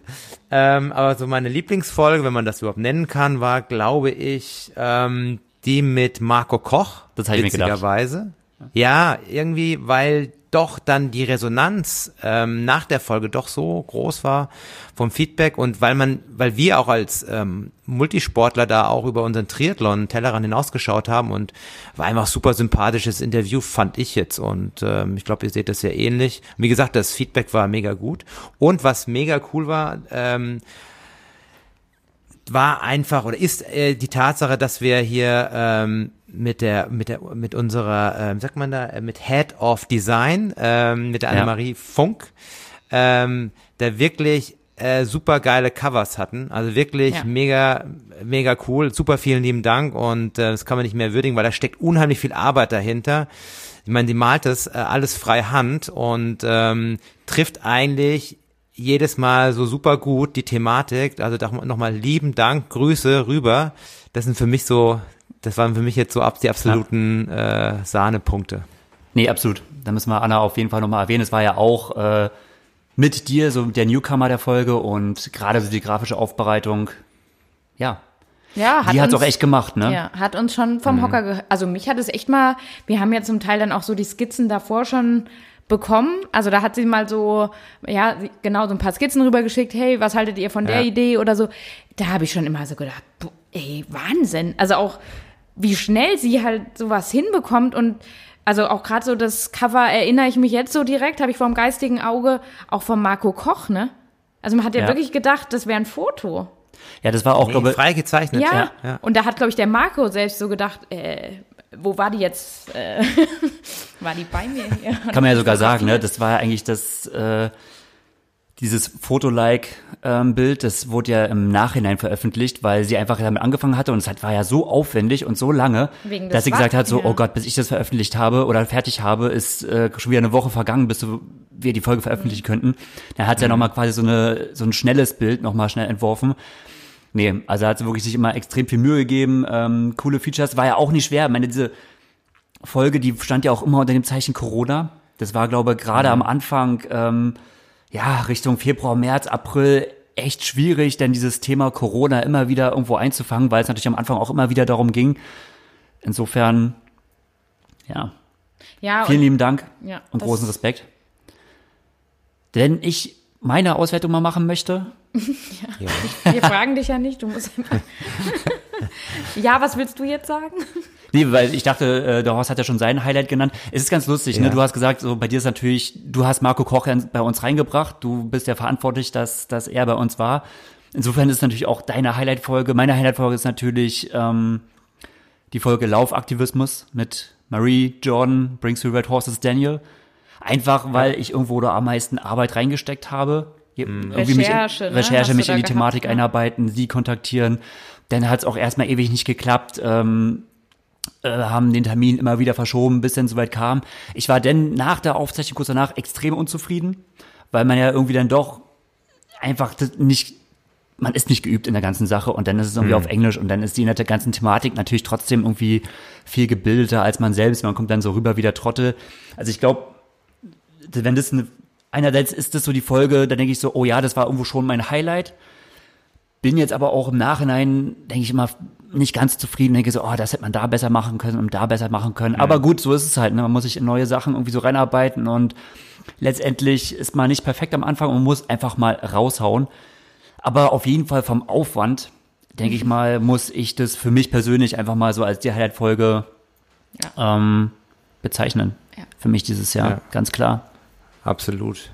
Speaker 3: Ähm, aber so meine Lieblingsfolge, wenn man das überhaupt nennen kann, war, glaube ich, ähm, die mit Marco Koch.
Speaker 1: Das hab ich mir gedacht.
Speaker 3: witzigerweise. Ja, irgendwie, weil doch dann die Resonanz ähm, nach der Folge doch so groß war vom Feedback und weil man, weil wir auch als ähm, Multisportler da auch über unseren Triathlon Tellerrand hinausgeschaut haben und war einfach super sympathisches Interview, fand ich jetzt und ähm, ich glaube, ihr seht das ja ähnlich. Wie gesagt, das Feedback war mega gut und was mega cool war, ähm, war einfach oder ist äh, die Tatsache, dass wir hier ähm, mit der mit der mit unserer ähm, sagt man da äh, mit Head of Design ähm, mit der
Speaker 1: Ja.
Speaker 3: Annemarie Funk ähm, da wirklich äh, super geile Covers hatten also wirklich
Speaker 2: Ja.
Speaker 3: mega mega cool super vielen lieben Dank und äh, das kann man nicht mehr würdigen weil da steckt unheimlich viel Arbeit dahinter ich meine die malt das äh, alles frei Hand und ähm, trifft eigentlich jedes Mal so super gut die Thematik. Also nochmal lieben Dank, Grüße rüber. Das sind für mich so, das waren für mich jetzt so ab die absoluten äh, Sahnepunkte.
Speaker 1: Nee, absolut. Da müssen wir Anna auf jeden Fall nochmal erwähnen. Es war ja auch äh, mit dir so der Newcomer der Folge und gerade so die grafische Aufbereitung. Ja,
Speaker 2: Ja,
Speaker 1: die hat's
Speaker 2: uns-
Speaker 1: auch echt gemacht, ne?
Speaker 2: Ja, hat uns schon vom Hocker ge Also mich hat es echt mal, wir haben ja zum Teil dann auch so die Skizzen davor schon bekommen. Also da hat sie mal so, ja, genau, so ein paar Skizzen rübergeschickt, hey, was haltet ihr von der
Speaker 3: Ja.
Speaker 2: Idee oder so. Da habe ich schon immer so gedacht, boah, ey, Wahnsinn. Also auch, wie schnell sie halt sowas hinbekommt und also auch gerade so das Cover erinnere ich mich jetzt so direkt, habe ich vom geistigen Auge, auch von Marco Koch, ne? Also man hat ja,
Speaker 1: Ja.
Speaker 2: wirklich gedacht, das wäre ein Foto.
Speaker 1: Ja, das war auch,
Speaker 3: Nee,
Speaker 1: glaube ich,
Speaker 3: frei gezeichnet.
Speaker 2: Ja.
Speaker 3: ja.
Speaker 2: Und da hat, glaube ich, der Marco selbst so gedacht, äh, wo war die jetzt? Äh, war die bei mir hier?
Speaker 1: kann man ja sogar sagen, ne? Das war ja eigentlich das, äh, dieses Foto-like-Bild, das wurde ja im Nachhinein veröffentlicht, weil sie einfach damit angefangen hatte und es war ja so aufwendig und so lange, dass sie gesagt hat, so,
Speaker 2: ja.
Speaker 1: oh Gott, bis ich das veröffentlicht habe oder fertig habe, ist äh, schon wieder eine Woche vergangen, bis wir die Folge veröffentlichen
Speaker 2: Mhm.
Speaker 1: könnten. Dann hat sie ja nochmal quasi so, eine, so ein schnelles Bild nochmal schnell entworfen. Nee, also hat sie wirklich sich immer extrem viel Mühe gegeben, ähm, coole Features, war ja auch nicht schwer. Ich meine, diese Folge, die stand ja auch immer unter dem Zeichen Corona. Das war, glaube ich, gerade am Anfang, ähm, ja, Richtung Februar, März, April echt schwierig, denn dieses Thema Corona immer wieder irgendwo einzufangen, weil es natürlich am Anfang auch immer wieder darum ging. Insofern, ja,
Speaker 2: Ja,
Speaker 1: vielen
Speaker 2: und,
Speaker 1: lieben Dank
Speaker 2: ja,
Speaker 1: und großen Respekt. Wenn ich meine Auswertung mal machen möchte,
Speaker 2: Wir fragen dich ja nicht, du musst einfach. ja, was willst du jetzt sagen?
Speaker 1: Nee, weil ich dachte, äh, der Horst hat ja schon sein Highlight genannt. Es ist ganz lustig, ne?
Speaker 3: Ja.
Speaker 1: Du hast gesagt, so bei dir ist natürlich, du hast Marco Koch bei uns reingebracht, du bist ja verantwortlich, dass, dass er bei uns war. Insofern ist es natürlich auch deine Highlight-Folge. Meine Highlight-Folge ist natürlich ähm, die Folge Laufaktivismus mit Marie, Jordan, Brings You Red Horses, Daniel. Einfach, weil ich irgendwo da am meisten Arbeit reingesteckt habe. Je- Irgendwie mich in,
Speaker 2: Recherche, ne?
Speaker 1: Recherche,
Speaker 2: Hast
Speaker 1: mich in die
Speaker 2: gehabt,
Speaker 1: Thematik
Speaker 2: ja.
Speaker 1: einarbeiten, sie kontaktieren. Dann hat es auch erstmal ewig nicht geklappt. Ähm, äh, haben den Termin immer wieder verschoben, bis dann soweit kam. Ich war dann nach der Aufzeichnung kurz danach extrem unzufrieden, weil man ja irgendwie dann doch einfach nicht, man ist nicht geübt in der ganzen Sache und dann ist es irgendwie auf Englisch und dann ist die in der ganzen Thematik natürlich trotzdem irgendwie viel gebildeter als man selbst. Man kommt dann so rüber wie der Trottel. Also ich glaube, wenn das eine, einerseits ist das so die Folge, da denke ich so, oh ja, das war irgendwo schon mein Highlight. Bin jetzt aber auch im Nachhinein, denke ich immer, nicht ganz zufrieden, denke so, oh, das hätte man da besser machen können und da besser machen können. Aber gut, so ist es halt. Ne? Man muss sich in neue Sachen irgendwie so reinarbeiten und letztendlich ist man nicht perfekt am Anfang und muss einfach mal raushauen. Aber auf jeden Fall vom Aufwand, denke ich mal, muss ich das für mich persönlich einfach mal so als die Highlight-Folge ähm, bezeichnen.
Speaker 2: Ja.
Speaker 1: Für mich dieses Jahr,
Speaker 3: Ja.
Speaker 1: ganz klar.
Speaker 3: Absolut.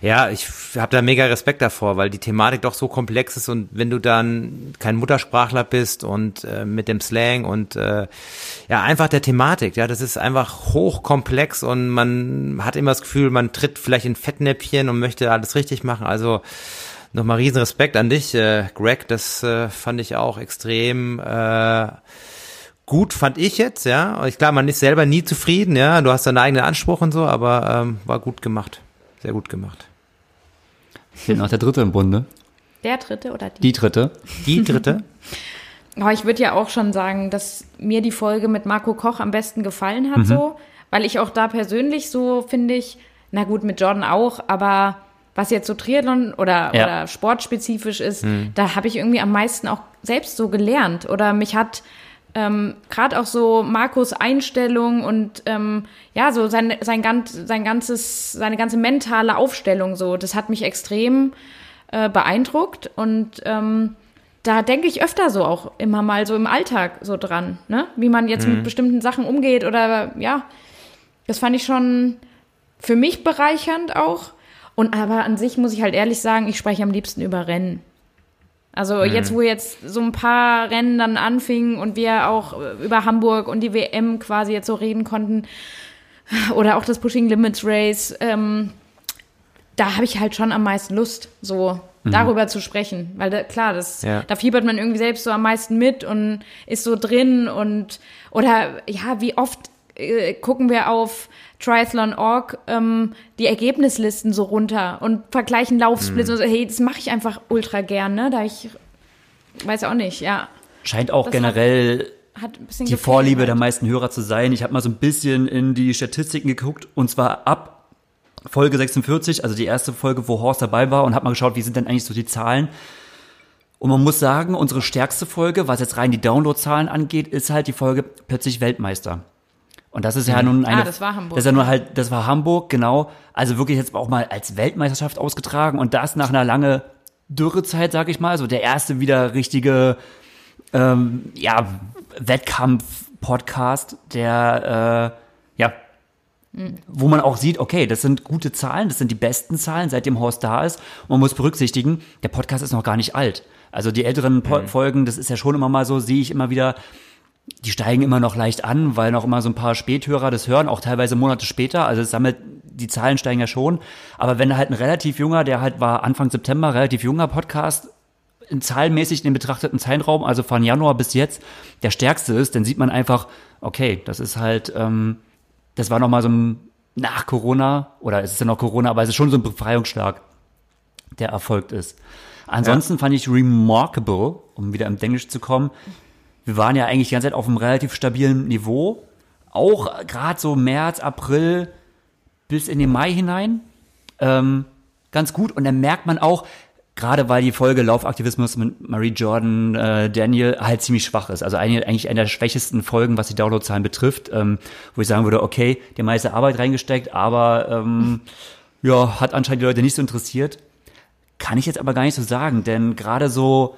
Speaker 3: Ja, ich habe da mega Respekt davor, weil die Thematik doch so komplex ist und wenn du dann kein Muttersprachler bist und äh, mit dem Slang und äh, ja einfach der Thematik, ja, das ist einfach hochkomplex und man hat immer das Gefühl, man tritt vielleicht in Fettnäpfchen und möchte alles richtig machen. Also nochmal riesen Respekt an dich, äh, Greg. Das äh, fand ich auch extrem äh, gut, fand ich jetzt, ja. Ich klar, man ist selber nie zufrieden, ja. Du hast deinen eigenen Anspruch und so, aber ähm, war gut gemacht. Sehr gut gemacht.
Speaker 1: Fehlt noch der dritte im Bunde.
Speaker 2: Der dritte oder die?
Speaker 1: Die dritte.
Speaker 3: Die dritte?
Speaker 2: Aber ich würde ja auch schon sagen, dass mir die Folge mit Marco Koch am besten gefallen hat, so, weil ich auch da persönlich so finde ich, na gut, mit Jordan auch, aber was jetzt so Triathlon oder,
Speaker 1: Ja.
Speaker 2: oder sportspezifisch ist, da habe ich irgendwie am meisten auch selbst so gelernt oder mich hat ähm, gerade auch so Marcos Einstellung und ähm, ja, so sein, sein, ganz, sein ganzes, seine ganze mentale Aufstellung so, das hat mich extrem äh, beeindruckt und ähm, da denke ich öfter so auch immer mal so im Alltag so dran, ne? Wie man jetzt mit bestimmten Sachen umgeht oder ja, das fand ich schon für mich bereichernd auch. Und aber an sich muss ich halt ehrlich sagen, ich spreche am liebsten über Rennen. Also jetzt, wo jetzt so ein paar Rennen dann anfingen und wir auch äh, über Hamburg und die WM quasi jetzt so reden konnten oder auch das Pushing Limits Race, ähm, da habe ich halt schon am meisten Lust, so darüber zu sprechen. Weil da, klar, das,
Speaker 3: Ja.
Speaker 2: da fiebert man irgendwie selbst so am meisten mit und ist so drin und oder ja, wie oft äh, gucken wir auf Triathlon.org ähm, die Ergebnislisten so runter und vergleichen Laufsplits und so, hey, das mache ich einfach ultra gern, ne? Da ich weiß auch nicht, ja.
Speaker 1: Scheint auch
Speaker 2: Das
Speaker 1: generell
Speaker 2: Hat bisschen
Speaker 1: die Vorliebe
Speaker 2: halt.
Speaker 1: der meisten Hörer zu sein. Ich habe mal so ein bisschen in die Statistiken geguckt und zwar ab Folge 46, also die erste Folge, wo Horst dabei war und habe mal geschaut, wie sind denn eigentlich so die Zahlen. Und man muss sagen, unsere stärkste Folge, was jetzt rein die Downloadzahlen angeht, ist halt die Folge plötzlich Weltmeister. Und das ist ja nun eine.
Speaker 2: Ah, das war Hamburg.
Speaker 1: Das ist ja nur halt, das war Hamburg, genau. Also wirklich jetzt auch mal als Weltmeisterschaft ausgetragen und das nach einer lange Dürrezeit, sag ich mal. So der erste wieder richtige ähm, ja, Wettkampf-Podcast, der äh, ja, wo man auch sieht, okay, das sind gute Zahlen, das sind die besten Zahlen, seitdem Horst da ist. Und man muss berücksichtigen, der Podcast ist noch gar nicht alt. Also die älteren po Folgen, das ist ja schon immer mal so, sehe ich immer wieder, die steigen immer noch leicht an, weil noch immer so ein paar Späthörer das hören, auch teilweise Monate später. Also es sammelt die Zahlen steigen ja schon. Aber wenn halt ein relativ junger, der halt war Anfang September, relativ junger Podcast, in zahlenmäßig den betrachteten Zeitraum, also von Januar bis jetzt, der stärkste ist, dann sieht man einfach, okay, das ist halt, ähm, das war nochmal so ein nach Corona, oder es ist ja noch Corona, aber es ist schon so ein Befreiungsschlag, der erfolgt ist. Ansonsten ja. fand ich remarkable, um wieder im Englisch zu kommen, wir waren ja eigentlich die ganze Zeit auf einem relativ stabilen Niveau. Auch gerade so März, April bis in den Mai hinein. Ähm, ganz gut. Und dann merkt man auch, gerade weil die Folge Laufaktivismus mit Marie Jordan, äh, Daniel halt ziemlich schwach ist. Also eigentlich eine der schwächesten Folgen, was die Downloadzahlen betrifft, ähm, wo ich sagen würde, okay, die meiste Arbeit reingesteckt, aber ähm, ja, hat anscheinend die Leute nicht so interessiert. Kann ich jetzt aber gar nicht so sagen, denn gerade so,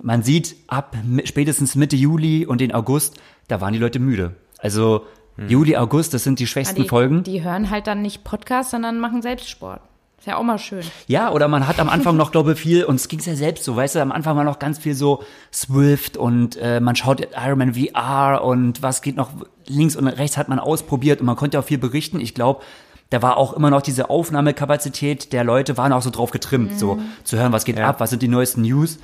Speaker 1: man sieht ab spätestens Mitte Juli und den August, da waren die Leute müde. Also hm. Juli, August, das sind die schwächsten
Speaker 2: ja, die,
Speaker 1: Folgen.
Speaker 2: Die hören halt dann nicht Podcast, sondern machen Selbstsport. Ist ja auch mal schön.
Speaker 1: Ja, oder man hat am Anfang noch, glaube ich, viel, und es ging ja selbst so, weißt du, am Anfang war noch ganz viel so Swift und äh, man schaut Iron Man VR und was geht noch links und rechts hat man ausprobiert und man konnte auch viel berichten. Ich glaube, da war auch immer noch diese Aufnahmekapazität der Leute, waren auch so drauf getrimmt, mhm. so zu hören, was geht ja. ab, was sind die neuesten News.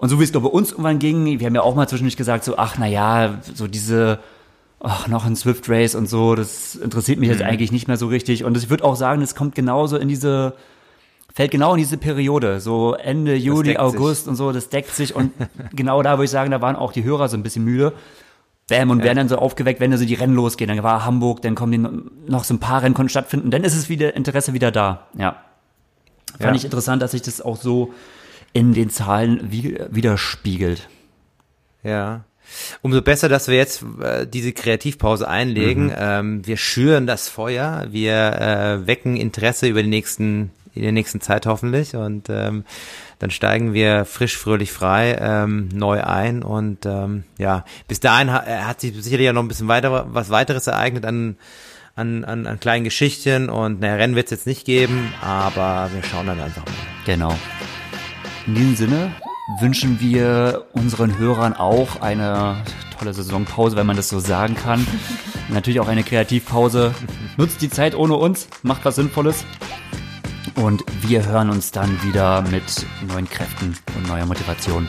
Speaker 1: Und so wie es, glaube ich, uns irgendwann ging, wir haben ja auch mal zwischendurch gesagt, so, ach, na ja, so diese, ach, noch ein Swift Race und so, das interessiert mich mhm. jetzt eigentlich nicht mehr so richtig. Und ich würde auch sagen, es kommt genauso in diese, fällt genau in diese Periode, so Ende Juli, August sich. und so, das deckt sich. Und genau da würde ich sagen, da waren auch die Hörer so ein bisschen müde. Bam, und ja. werden dann so aufgeweckt, wenn da so die Rennen losgehen. Dann war Hamburg, dann kommen die noch so ein paar Rennen konnten stattfinden. Dann ist es wieder Interesse wieder da. Ja. Fand ja. ich interessant, dass sich das auch so in den Zahlen widerspiegelt.
Speaker 3: Ja. Umso besser, dass wir jetzt äh, diese Kreativpause einlegen. Mhm. Ähm, wir schüren das Feuer, wir äh, wecken Interesse über die nächsten, in der nächsten Zeit hoffentlich und ähm, dann steigen wir frisch, fröhlich, frei ähm, neu ein und ähm, ja, bis dahin ha hat sich sicherlich ja noch ein bisschen weiter was weiteres ereignet an an, an, an kleinen Geschichten und naja, Rennen wird es jetzt nicht geben, aber wir schauen dann einfach mal.
Speaker 1: Genau. In diesem Sinne wünschen wir unseren Hörern auch eine tolle Saisonpause, wenn man das so sagen kann. Natürlich auch eine Kreativpause. Nutzt die Zeit ohne uns, macht was Sinnvolles. Und wir hören uns dann wieder mit neuen Kräften und neuer Motivation.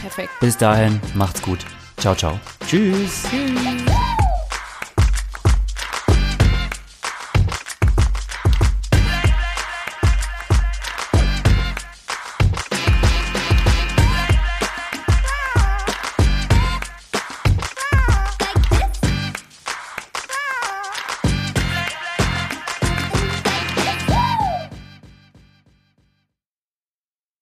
Speaker 2: Perfekt.
Speaker 1: Bis dahin, macht's gut. Ciao, ciao.
Speaker 3: Tschüss. Tschüss.